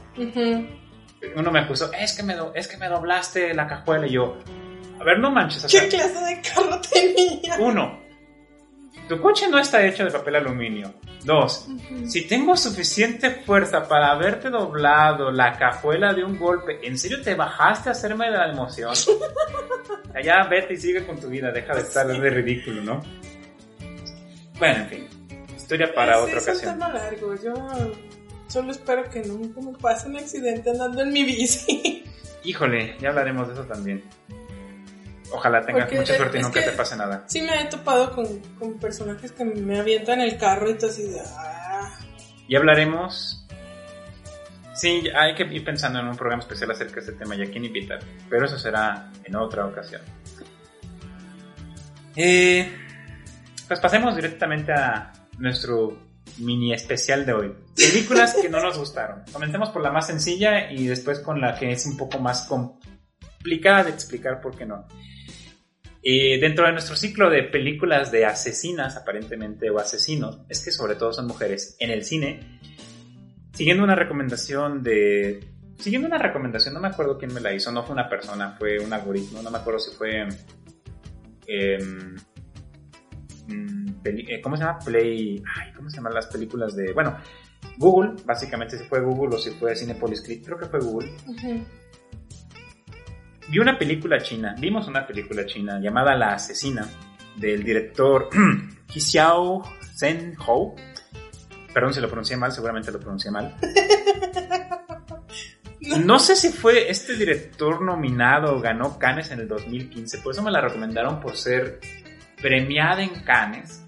Uno me acusó, es que me, do- es que me doblaste la cajuela. Y yo, a ver, no manches. O sea, ¿Qué clase de carro tenía? uno, tu coche no está hecho de papel aluminio. Dos, si tengo suficiente fuerza para haberte doblado la cajuela de un golpe, ¿en serio te bajaste a hacerme la emoción? Allá vete y sigue con tu vida, deja de estar de ridículo, ¿no? Bueno, en fin, historia para Sí, otra es un ocasión. tema largo. Yo solo espero que nunca me pase un accidente andando en mi bici. Híjole, ya hablaremos de eso también. Ojalá tengas Porque mucha de- suerte y nunca te pase nada. Sí me he topado con, con personajes que me avientan el carro y todo así de... Ah, Y hablaremos. Sí, hay que ir pensando en un programa especial acerca de este tema y a quién invitar. Pero eso será en otra ocasión. Eh, pues pasemos directamente a nuestro mini especial de hoy. Películas que no nos gustaron. Comencemos por la más sencilla y después con la que es un poco más complicada de explicar por qué no. Eh, dentro de nuestro ciclo de películas de asesinas, aparentemente, o asesinos, es que sobre todo son mujeres, en el cine, siguiendo una recomendación de... Siguiendo una recomendación, no me acuerdo quién me la hizo, no fue una persona, fue un algoritmo, no me acuerdo si fue... Em, mm, eh, ¿Cómo se llama? Play... Ay, ¿Cómo se llaman las películas de... Bueno, Google, básicamente si fue Google o si fue Cinepolis Click, creo que fue Google vi una película china, vimos una película china llamada La Asesina, del director Xiao Zhen Hou. Perdón si lo pronuncié mal, seguramente lo pronuncié mal. No sé si fue este director nominado, ganó Cannes en el 2015, por eso me la recomendaron por ser premiada en Cannes.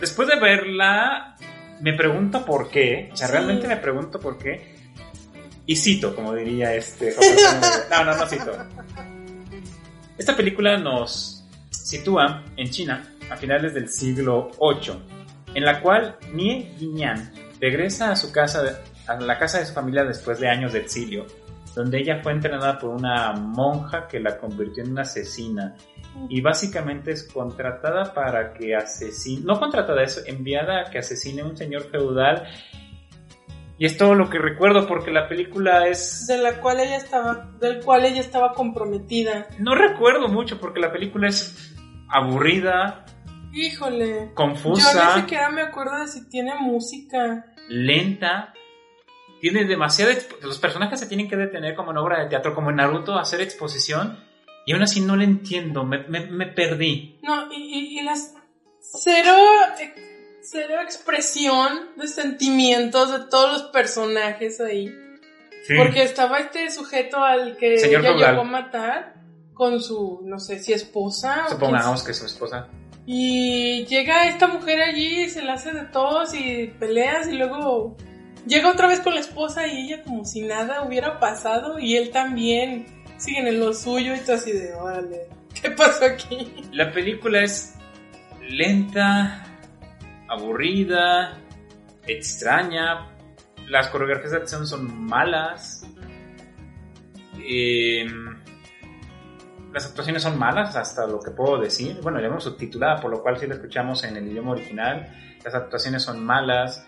Después de verla, me pregunto por qué, o sea, realmente me pregunto por qué. Y cito, como diría este. No, no, no cito. Esta película nos sitúa en China a finales del siglo VIII, en la cual Nie Guiñan regresa a su casa, a la casa de su familia después de años de exilio, donde ella fue entrenada por una monja que la convirtió en una asesina y básicamente es contratada para que asesine, no contratada, es enviada a que asesine a un señor feudal y es todo lo que recuerdo porque la película es... De la cual ella estaba, del cual ella estaba comprometida. No recuerdo mucho porque la película es aburrida. Híjole. Confusa. Yo ni siquiera me acuerdo de si tiene música. Lenta. Tiene demasiada... Los personajes se tienen que detener como en obra de teatro, como en Naruto, a hacer exposición. Y aún así no le entiendo, me, me, perdí. No, y, y, y las cero cero expresión de sentimientos de todos los personajes ahí. Porque estaba este sujeto al que ella llegó a matar con su, no sé si esposa. Supongamos que es su esposa. Y llega esta mujer allí y se la hace de todos y peleas y luego llega otra vez con la esposa y ella como si nada hubiera pasado y él también siguen en lo suyo y todo así de, órale, ¿qué pasó aquí? La película es lenta, aburrida, extraña, las coreografías de acción son malas, em, las actuaciones son malas, hasta lo que puedo decir. Bueno, ya hemos subtitulada, por lo cual si la escuchamos en el idioma original, las actuaciones son malas.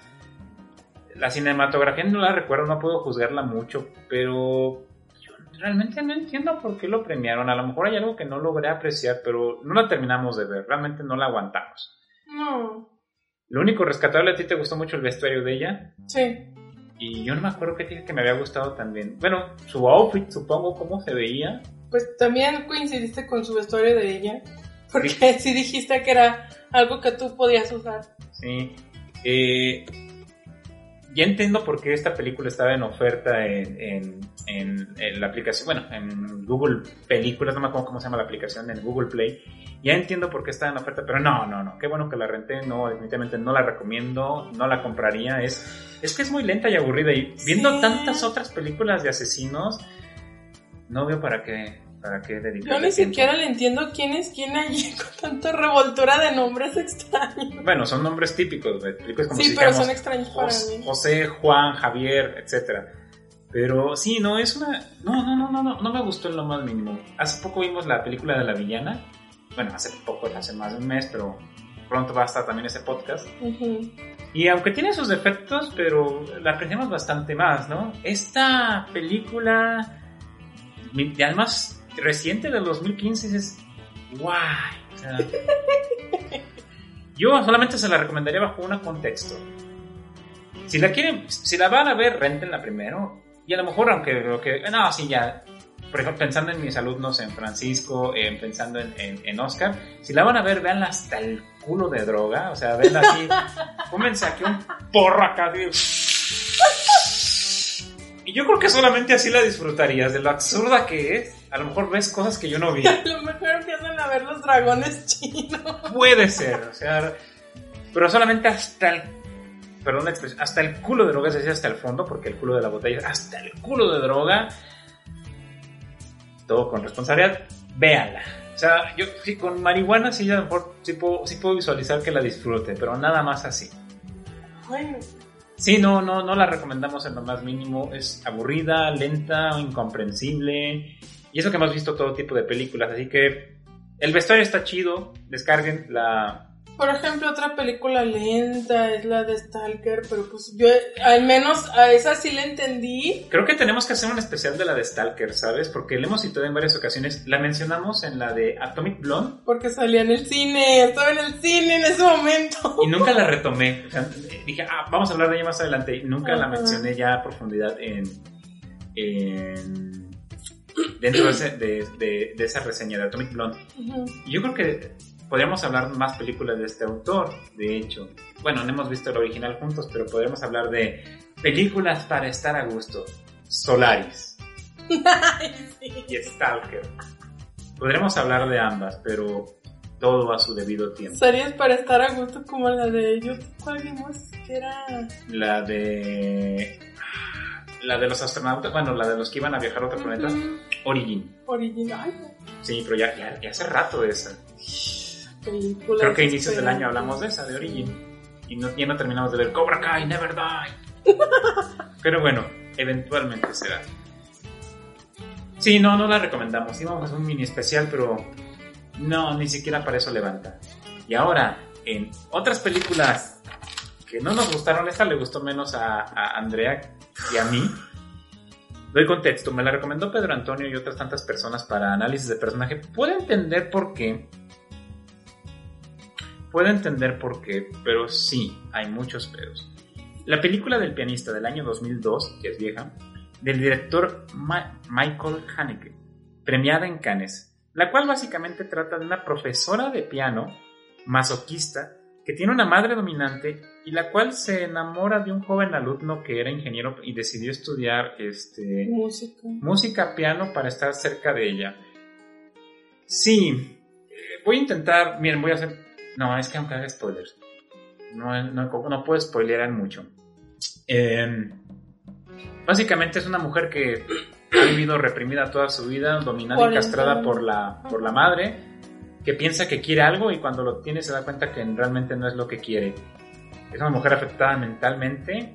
La cinematografía no la recuerdo, no puedo juzgarla mucho, pero yo realmente no entiendo por qué lo premiaron. A lo mejor hay algo que no logré apreciar, pero no la terminamos de ver, realmente no la aguantamos. No. Lo único rescatable a ti te gustó mucho el vestuario de ella. Sí. Y yo no me acuerdo qué dije que me había gustado también. Bueno, su outfit, supongo, cómo se veía. Pues también coincidiste con su vestuario de ella. Porque sí, dijiste que era algo que tú podías usar. Sí. Eh, ya entiendo por qué esta película estaba en oferta en, la aplicación, bueno, en Google Películas, no me acuerdo cómo se llama la aplicación, en Google Play. Ya entiendo por qué está en oferta, pero no, no, no, qué bueno que la renté, no, definitivamente no la recomiendo, no la compraría, es, es que es muy lenta y aburrida y viendo tantas otras películas de asesinos, no veo para qué, para qué Yo ni siquiera le entiendo quién es quién allí con tanta revoltura de nombres extraños. Bueno, son nombres típicos, como sí, pero son extraños para mí. José, Juan, Javier, etcétera. Pero sí, no, es una... No, no, no, no, no, no me gustó en lo más mínimo. Hace poco vimos la película de La Villana. Bueno, hace poco, hace más de un mes, pero pronto va a estar también ese podcast. Y aunque tiene sus defectos, pero la apreciamos bastante más, ¿no? Esta película, y además reciente del 2015 es guay. yo solamente se la recomendaría bajo un contexto. Si la quieren, si la van a ver, rentenla primero. Y a lo mejor, aunque que. No, sí, ya. Por ejemplo, pensando en mis alumnos en Francisco, pensando en, en, Oscar, si la van a ver, veanla hasta el culo de droga. O sea, venla así. Pónganse aquí un porro acá. Y yo creo que solamente así la disfrutarías, de lo absurda que es. A lo mejor ves cosas que yo no vi. A lo mejor empiezan a ver los dragones chinos. Puede ser, o sea, pero solamente hasta el perdón hasta el culo de droga, es decir, hasta el fondo, porque el culo de la botella hasta el culo de droga. Todo con responsabilidad, véanla. O sea, yo sí, con marihuana sí, a lo mejor sí puedo, sí puedo visualizar que la disfrute, pero nada más así. Bueno, Sí, no, no, no la recomendamos en lo más mínimo. Es aburrida, lenta, incomprensible. Y eso que hemos visto todo tipo de películas. Así que el vestuario está chido. Descarguen la. Por ejemplo, otra película lenta es la de Stalker, pero pues yo al menos a esa sí la entendí. Creo que tenemos que hacer un especial de la de Stalker, ¿sabes? Porque la hemos citado en varias ocasiones. La mencionamos en la de Atomic Blonde Porque salía en el cine, estaba en el cine en ese momento. y nunca la retomé. O sea, dije, ah, vamos a hablar de ella más adelante. Y nunca la mencioné ya a profundidad en. en- dentro de, ese- de- de- de esa reseña de Atomic Blonde. Yo creo que podríamos hablar más películas de este autor, de hecho. Bueno, no hemos visto el original juntos, pero podríamos hablar de películas para estar a gusto. Solaris Ay, sí. y Stalker. Podremos hablar de ambas, pero todo a su debido tiempo. Series para estar a gusto como la de ellos. ¿Cuál vimos? Que era. La de... La de los astronautas, bueno, la de los que iban a viajar a otro planeta. Ujú. Origin. Original. Sí, pero ya, ya, ya hace rato esa. Creo que a inicios del desesperante. año hablamos de esa, de Origin. Y no, ya no terminamos de ver Cobra Kai, Never Die. Pero bueno, eventualmente será. Sí, no, no la recomendamos. Íbamos a hacer un mini especial, pero no, ni siquiera para eso levanta. Y ahora, en otras películas que no nos gustaron, esta le gustó menos a, a Andrea y a mí. Doy contexto, me la recomendó Pedro Antonio y otras tantas personas para análisis de personaje. Puedo entender por qué. Puedo entender por qué, pero sí, hay muchos peros. La película del pianista del año 2002, que es vieja, del director Ma- Michael Haneke, premiada en Cannes, la cual básicamente trata de una profesora de piano masoquista que tiene una madre dominante y la cual se enamora de un joven alumno que era ingeniero y decidió estudiar este, Música. música piano para estar cerca de ella. Sí, eh, voy a intentar, miren, voy a hacer, no, es que aunque haga spoilers, no, no, no puedo spoilear mucho. Eh, básicamente es una mujer que ha vivido reprimida toda su vida, dominada y castrada por la, por la madre, que piensa que quiere algo y cuando lo tiene se da cuenta que realmente no es lo que quiere. Es una mujer afectada mentalmente.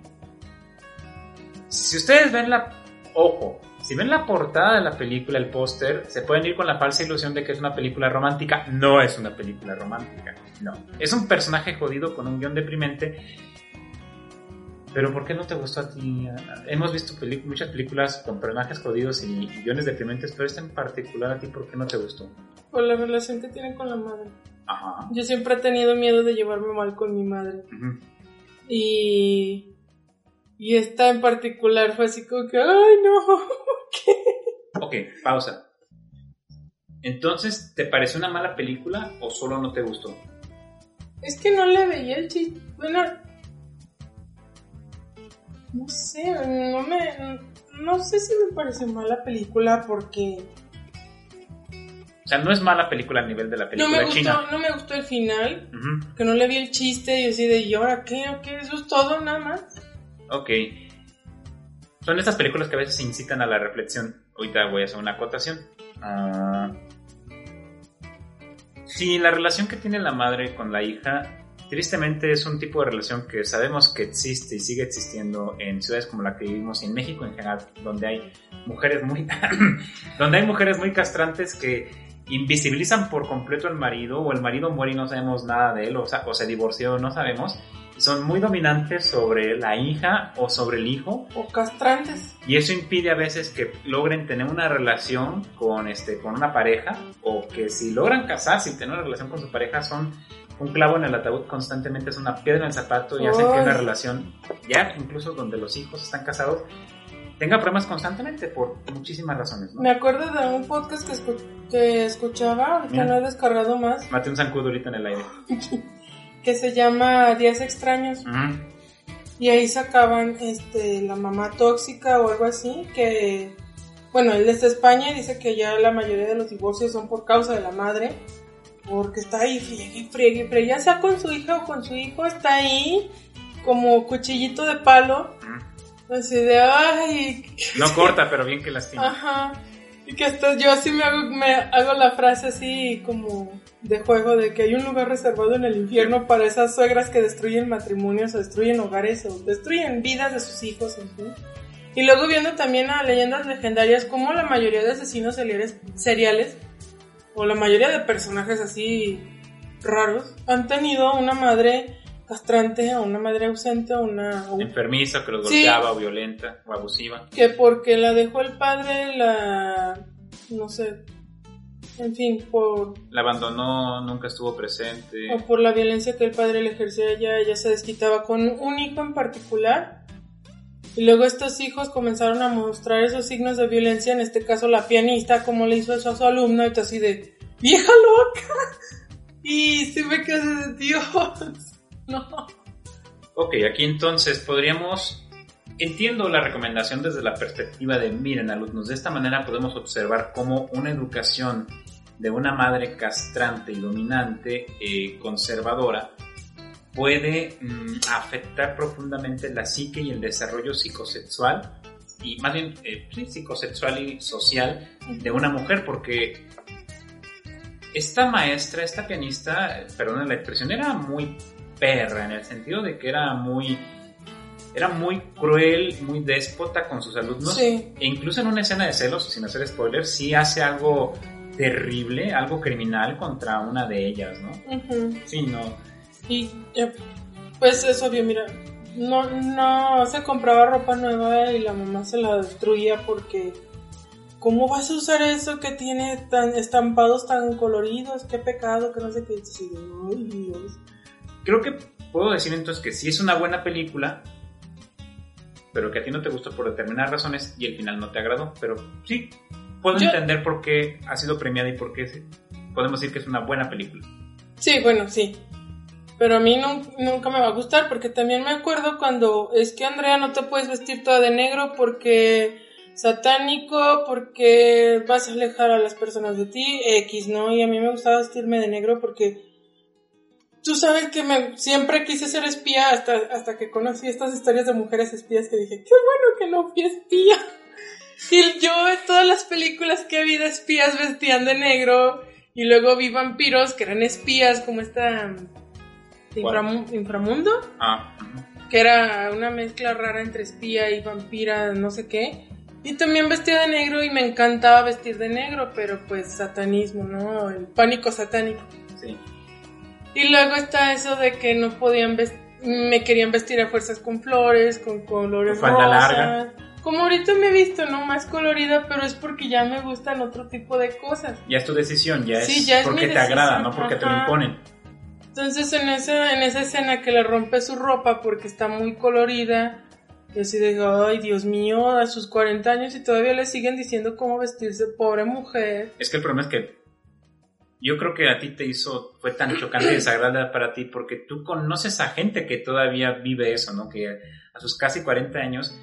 Si ustedes ven la... Ojo, si ven la portada de la película, el póster, se pueden ir con la falsa ilusión de que es una película romántica. No es una película romántica, no. Es un personaje jodido con un guion deprimente. Pero ¿por qué no te gustó a ti? Hemos visto muchas películas con personajes jodidos y, y guiones deprimentes, pero esta en particular a ti, ¿por qué no te gustó? Por la relación que tienen con la madre. Ajá. Yo siempre he tenido miedo de llevarme mal con mi madre. Ujú. Y. Y esta en particular fue así como que, ¡ay no! Ok, pausa. Entonces, ¿te pareció una mala película o solo no te gustó? Es que no le veía el chiste. Bueno. No sé, no me. No sé si me pareció mala película porque. O sea, no es mala película a nivel de la No película me gustó, china. no me gustó el final. Ujú, Que no le vi el chiste y así de, ¿y ahora qué? ¿O qué? Eso es todo, nada más. Ok. Son estas películas que a veces incitan a la reflexión. Ahorita voy a hacer una acotación. Ah, sí, la relación que tiene la madre con la hija, tristemente es un tipo de relación que sabemos que existe y sigue existiendo en ciudades como la que vivimos y en México en general, donde hay mujeres muy, donde hay mujeres muy castrantes que invisibilizan por completo al marido o el marido muere y no sabemos nada de él o, o se divorció, no sabemos. Son muy dominantes sobre la hija o sobre el hijo O castrantes. y eso impide a veces que logren tener una relación con, este, con una pareja o que si logran casarse y tener una relación con su pareja son un clavo en el ataúd constantemente, es una piedra en el zapato y hacen que una relación, ya incluso donde los hijos están casados, tenga problemas constantemente por muchísimas razones. ¿no? Me acuerdo de un podcast que, escu- que escuchaba, Mira. no he descargado más, Mate un zancudo ahorita en el aire. que se llama Días Extraños. Y ahí sacaban este, la mamá tóxica o algo así, que, bueno, él es de España y dice que ya la mayoría de los divorcios son por causa de la madre, porque está ahí friegue friegue friegue, ya sea con su hija o con su hijo, está ahí como cuchillito de palo, así de, ay, No corta, pero bien que lastima. ajá. Y que hasta yo así me hago, me hago la frase así como de juego de que hay un lugar reservado en el infierno para esas suegras que destruyen matrimonios o destruyen hogares o destruyen vidas de sus hijos, en fin. Y luego viendo también a leyendas legendarias como la mayoría de asesinos seriales, o la mayoría de personajes así raros han tenido una madre castrante o una madre ausente o una... Enfermiza que los Sí. golpeaba o violenta o abusiva. que porque la dejó el padre la... no sé, en fin, por La abandonó, nunca estuvo presente. o por la violencia que el padre le ejercía ella, ella se desquitaba con un hijo en particular. Y luego estos hijos comenzaron a mostrar esos signos de violencia, en este caso la pianista, como le hizo eso a su alumno, y tú así de, vieja loca. Y se me quedé de Dios. No. Ok, aquí entonces podríamos... Entiendo la recomendación desde la perspectiva de miren alumnos, de esta manera podemos observar cómo una educación de una madre castrante y dominante, eh, conservadora, puede mm, afectar profundamente la psique y el desarrollo psicosexual, y más bien eh, psicosexual y social de una mujer, porque esta maestra, esta pianista, eh, perdón la expresión, era muy perra en el sentido de que era muy era muy cruel, muy déspota con sus alumnos Sí. e incluso en una escena de celos, sin hacer spoilers, sí hace algo terrible, algo criminal contra una de ellas, ¿no? Sí, no. Y eh, pues es obvio, mira, no, no se compraba ropa nueva y la mamá se la destruía porque ¿cómo vas a usar eso que tiene tan estampados tan coloridos? Qué pecado, que no sé qué. Sí, Dios. Creo que puedo decir entonces que sí es una buena película, pero que a ti no te gustó por determinadas razones y el final no te agradó, pero sí puedo Yo- entender por qué ha sido premiada y por qué podemos decir que es una buena película. Sí, bueno, sí. Pero a mí nun- nunca me va a gustar porque también me acuerdo cuando es que Andrea no te puedes vestir toda de negro porque satánico, porque vas a alejar a las personas de ti, X, ¿no? Y a mí me gustaba vestirme de negro porque tú sabes que me, siempre quise ser espía hasta, hasta que conocí estas historias de mujeres espías que dije, qué bueno que no fui espía. Y yo en todas las películas que vi de espías vestían de negro y luego vi vampiros que eran espías como esta inframu- inframundo, Ah, que era una mezcla rara entre espía y vampira, no sé qué. Y también vestía de negro y me encantaba vestir de negro, pero pues satanismo, ¿no? El pánico satánico. Y luego está eso de que no podían me querían vestir a fuerzas con flores, con colores Con falda rosas. larga. Como ahorita me he visto, ¿no? Más colorida, pero es porque ya me gustan otro tipo de cosas. Ya es tu decisión, ya es, Sí, ya es porque te agrada, no porque te lo ajá. imponen. Entonces en esa, en esa escena que le rompe su ropa porque está muy colorida, yo así de, ay Dios mío, a sus 40 años y todavía le siguen diciendo cómo vestirse, pobre mujer. Es que el problema es que yo creo que a ti te hizo, fue tan chocante y desagradable para ti porque tú conoces a gente que todavía vive eso, ¿no? Que a sus casi 40 años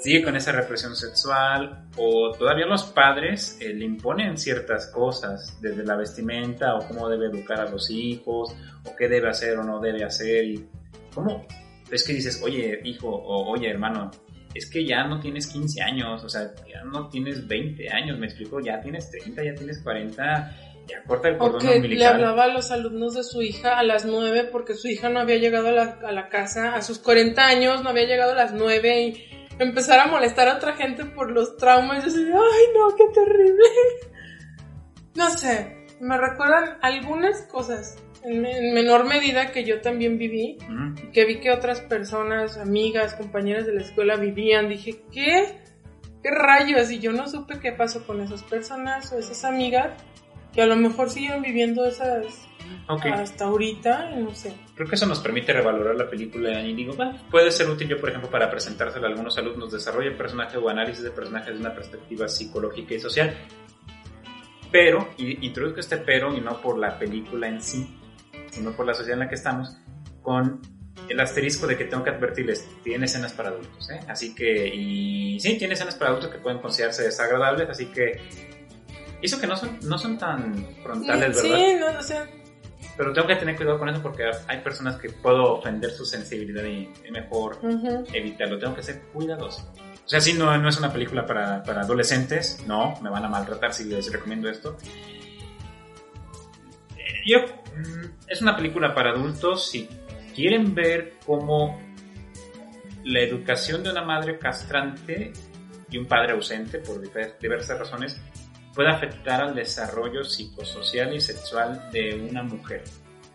sigue con esa represión sexual o todavía los padres eh, le imponen ciertas cosas, desde la vestimenta o cómo debe educar a los hijos o qué debe hacer o no debe hacer y cómo es que dices, oye hijo o oye hermano, es que ya no tienes 15 años, o sea, ya no tienes 20 años, me explico, ya tienes 30, ya tienes 40, ya corta el cordón que le hablaba a los alumnos de su hija a las 9 porque su hija no había llegado a la, a la casa a sus 40 años, no había llegado a las 9 y empezar a molestar a otra gente por los traumas. Yo de, ay no, qué terrible. No sé, me recuerdan algunas cosas en, en menor medida que yo también viví, que vi que otras personas, amigas, compañeras de la escuela vivían. Dije, ¿qué? ¿Qué rayos? Y yo no supe qué pasó con esas personas o esas amigas que a lo mejor siguen viviendo esas Ok, hasta ahorita, no sé. creo que eso nos permite revalorar la película y digo, "Bueno, puede ser útil yo, por ejemplo, para presentársela a algunos alumnos, desarrollo el personaje o análisis de personaje desde una perspectiva psicológica y social. Pero, y introduzco este pero y no por la película en sí, sino por la sociedad en la que estamos, con el asterisco de que tengo que advertirles, tiene escenas para adultos, ¿eh? Así que, y sí, tiene escenas para adultos que pueden considerarse desagradables, así que, hizo que no son, no son tan frontales, ¿verdad? Sí, no, o sea, Pero tengo que tener cuidado con eso porque hay personas que puedo ofender su sensibilidad y es mejor evitarlo. Tengo que ser cuidadoso. O sea, sí, no, no es una película para, para adolescentes, no, me van a maltratar si les recomiendo esto. Eh, Yo, mm, es una película para adultos si quieren ver cómo la educación de una madre castrante y un padre ausente por diversas razones puede afectar al desarrollo psicosocial y sexual de una mujer.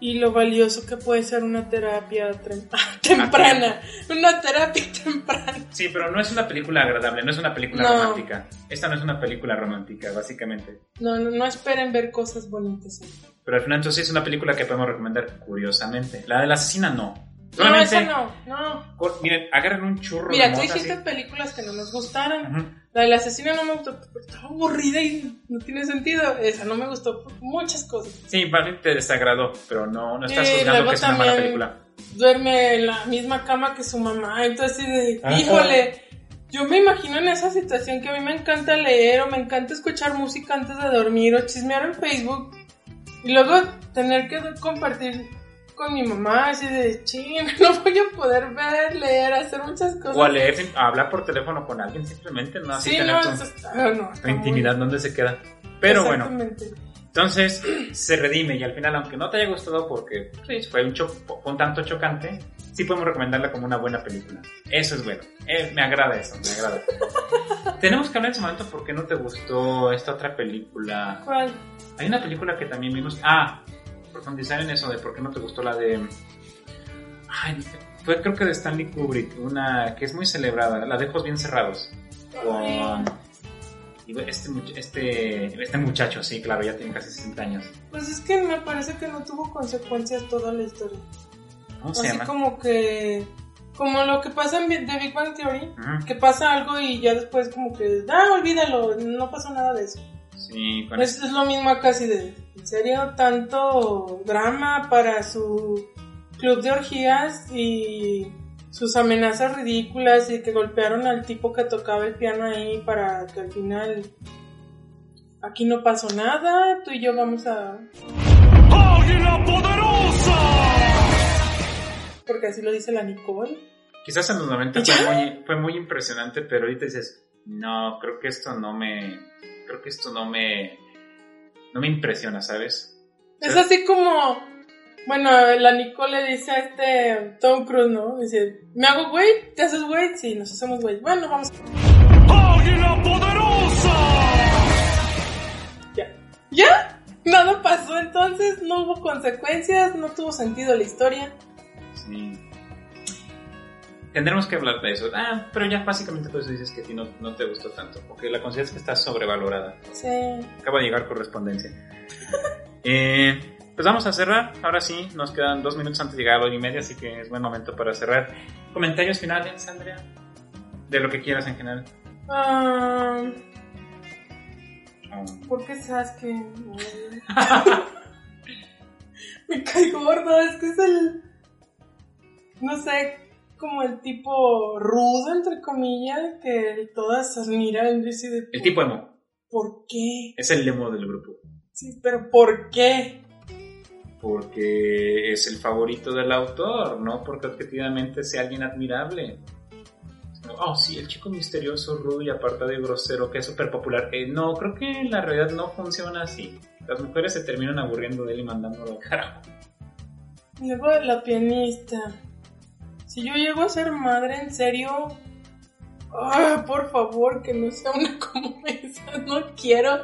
Y lo valioso que puede ser una terapia tre- temprana. Una terapia temprana. Sí, pero no es una película agradable, no es una película No. romántica. Esta no es una película romántica, básicamente. No, no, no esperen ver cosas bonitas. Pero al final entonces es una película que podemos recomendar curiosamente. La de la asesina no. No, esa no, no. con- miren, agarren un churro Mira, de tú dijiste así. películas que no nos gustaron. La del asesino no me gustó, estaba aburrida y no tiene sentido. Esa no me gustó por muchas cosas. Sí, para mí te desagradó, pero no, no estás juzgando que es una mala película. Duerme en la misma cama que su mamá. Entonces, de, Ajá. híjole, yo me imagino en esa situación que a mí me encanta leer o me encanta escuchar música antes de dormir o chismear en Facebook. Y luego tener que compartir con mi mamá, así de, ching, no voy a poder ver, leer, hacer muchas cosas. O a leer, a hablar por teléfono con alguien simplemente, no así Sí, tener no, tu, está, no, tu está muy- intimidad, ¿dónde se queda? Pero bueno, entonces se redime y al final, aunque no te haya gustado porque sí, fue un, cho- un tanto chocante, sí podemos recomendarla como una buena película. Eso es bueno, Eh, me agrada eso, me agrada. Tenemos que hablar en ese momento porque no te gustó esta otra película. ¿Cuál? Hay una película que también vimos. Ah, en eso de por qué no te gustó la de. Ay, fue creo que de Stanley Kubrick, una que es muy celebrada, la de Ojos Bien Cerrados. Con. Este, much- este, este muchacho, sí, claro, ya tiene casi 60 años. Pues es que me parece que no tuvo consecuencias toda la historia. ¿Cómo se Así llama? como que. Como lo que pasa en The Big Bang Theory. Que pasa algo y ya después, como que. Ah, olvídalo, no pasó nada de eso. Sí, con Es, es lo mismo acá, así de. ¿En serio? Tanto drama para su club de orgías y sus amenazas ridículas y que golpearon al tipo que tocaba el piano ahí para que al final. Aquí no pasó nada, tú y yo vamos a. ¡Águila poderosa! Porque así lo dice la Nicole. Quizás en los 90 ¿Y ya? fue muy, fue muy impresionante, pero ahorita dices, no, creo que esto no me, creo que esto no me, no me impresiona, ¿sabes? Es así como, bueno, la Nicole le dice a este Tom Cruise, ¿no? Dice, ¿me hago güey? ¿Te haces güey? Sí, nos hacemos güey. Bueno, vamos. ¡Águila poderosa! Ya. ¿Ya? Nada pasó entonces, no hubo consecuencias, no tuvo sentido la historia. Sí. Tendremos que hablar de eso. Ah, pero ya básicamente por eso dices que a ti no, no te gustó tanto, porque la consideras que está sobrevalorada. Sí. Acaba de llegar correspondencia. Eh, pues vamos a cerrar. Ahora sí, nos quedan dos minutos antes de llegar a la hora y media, así que es buen momento para cerrar. Comentarios finales, Andrea. De lo que quieras en general. Oh. ¿Por qué Sasuke? Me cae gordo, es que es el. No sé, como el tipo rudo, entre comillas, que todas admiran. de, El tipo emo. ¿Por qué? Es el emo del grupo. Sí, pero ¿por qué? Porque es el favorito del autor, no porque objetivamente sea alguien admirable. Oh, sí, el chico misterioso, rudo y apartado y grosero, que es súper popular. Eh, no, creo que en la realidad no funciona así. Las mujeres se terminan aburriendo de él y mandándolo al carajo. Luego la pianista. Si yo llego a ser madre, en serio. ah, por favor, que no sea una como esa. No quiero.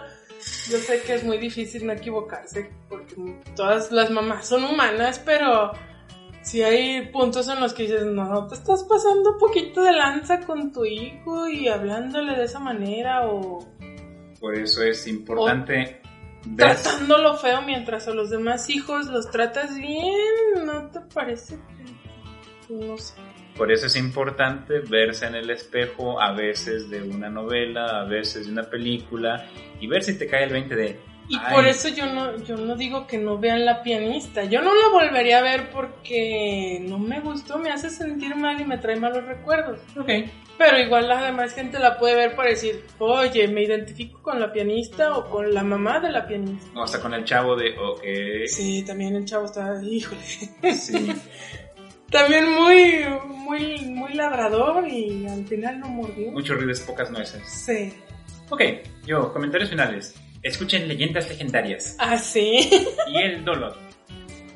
Yo sé que es muy difícil no equivocarse, porque todas las mamás son humanas, pero si hay puntos en los que dices, no, te estás pasando un poquito de lanza con tu hijo y hablándole de esa manera o Por eso es importante tratándolo feo mientras a los demás hijos los tratas bien, ¿no te parece no sé? Por eso es importante verse en el espejo a veces de una novela, a veces de una película y ver si te cae el 20 de. Y "Ay, por eso yo no yo no digo que no vean la pianista. Yo no la volvería a ver porque no me gustó, me hace sentir mal y me trae malos recuerdos. Ok. Pero igual la demás gente la puede ver para decir, oye, me identifico con la pianista o con la mamá de la pianista. O hasta con el chavo de. Ok. Sí, también el chavo está, híjole. Sí. También muy, muy, muy ladrador y al final no mordió. Muchos ruidos, pocas nueces. Sí. Ok, yo, comentarios finales. Escuchen leyendas legendarias. Ah, sí. y el dolor.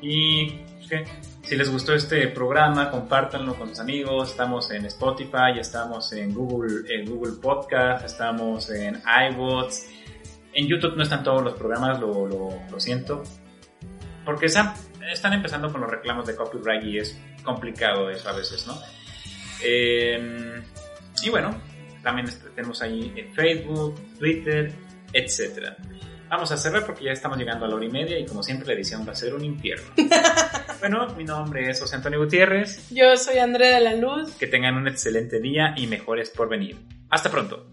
Y ¿qué? si les gustó este programa, compártanlo con sus amigos. Estamos en Spotify, estamos en Google, en Google Podcast, estamos en iBots. En YouTube no están todos los programas, lo, lo, lo siento. Porque están, están empezando con los reclamos de copyright y es complicado eso a veces, ¿no? Eh, y bueno, también tenemos ahí en Facebook, Twitter, etcétera. Vamos a cerrar porque ya estamos llegando a la hora y media y como siempre la edición va a ser un infierno. bueno, mi nombre es José Antonio Gutiérrez. Yo soy Andrea de la Luz. Que tengan un excelente día y mejores por venir. Hasta pronto.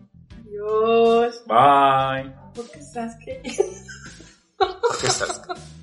Dios. Bye. ¿Por qué estás que? ¿Por qué estás?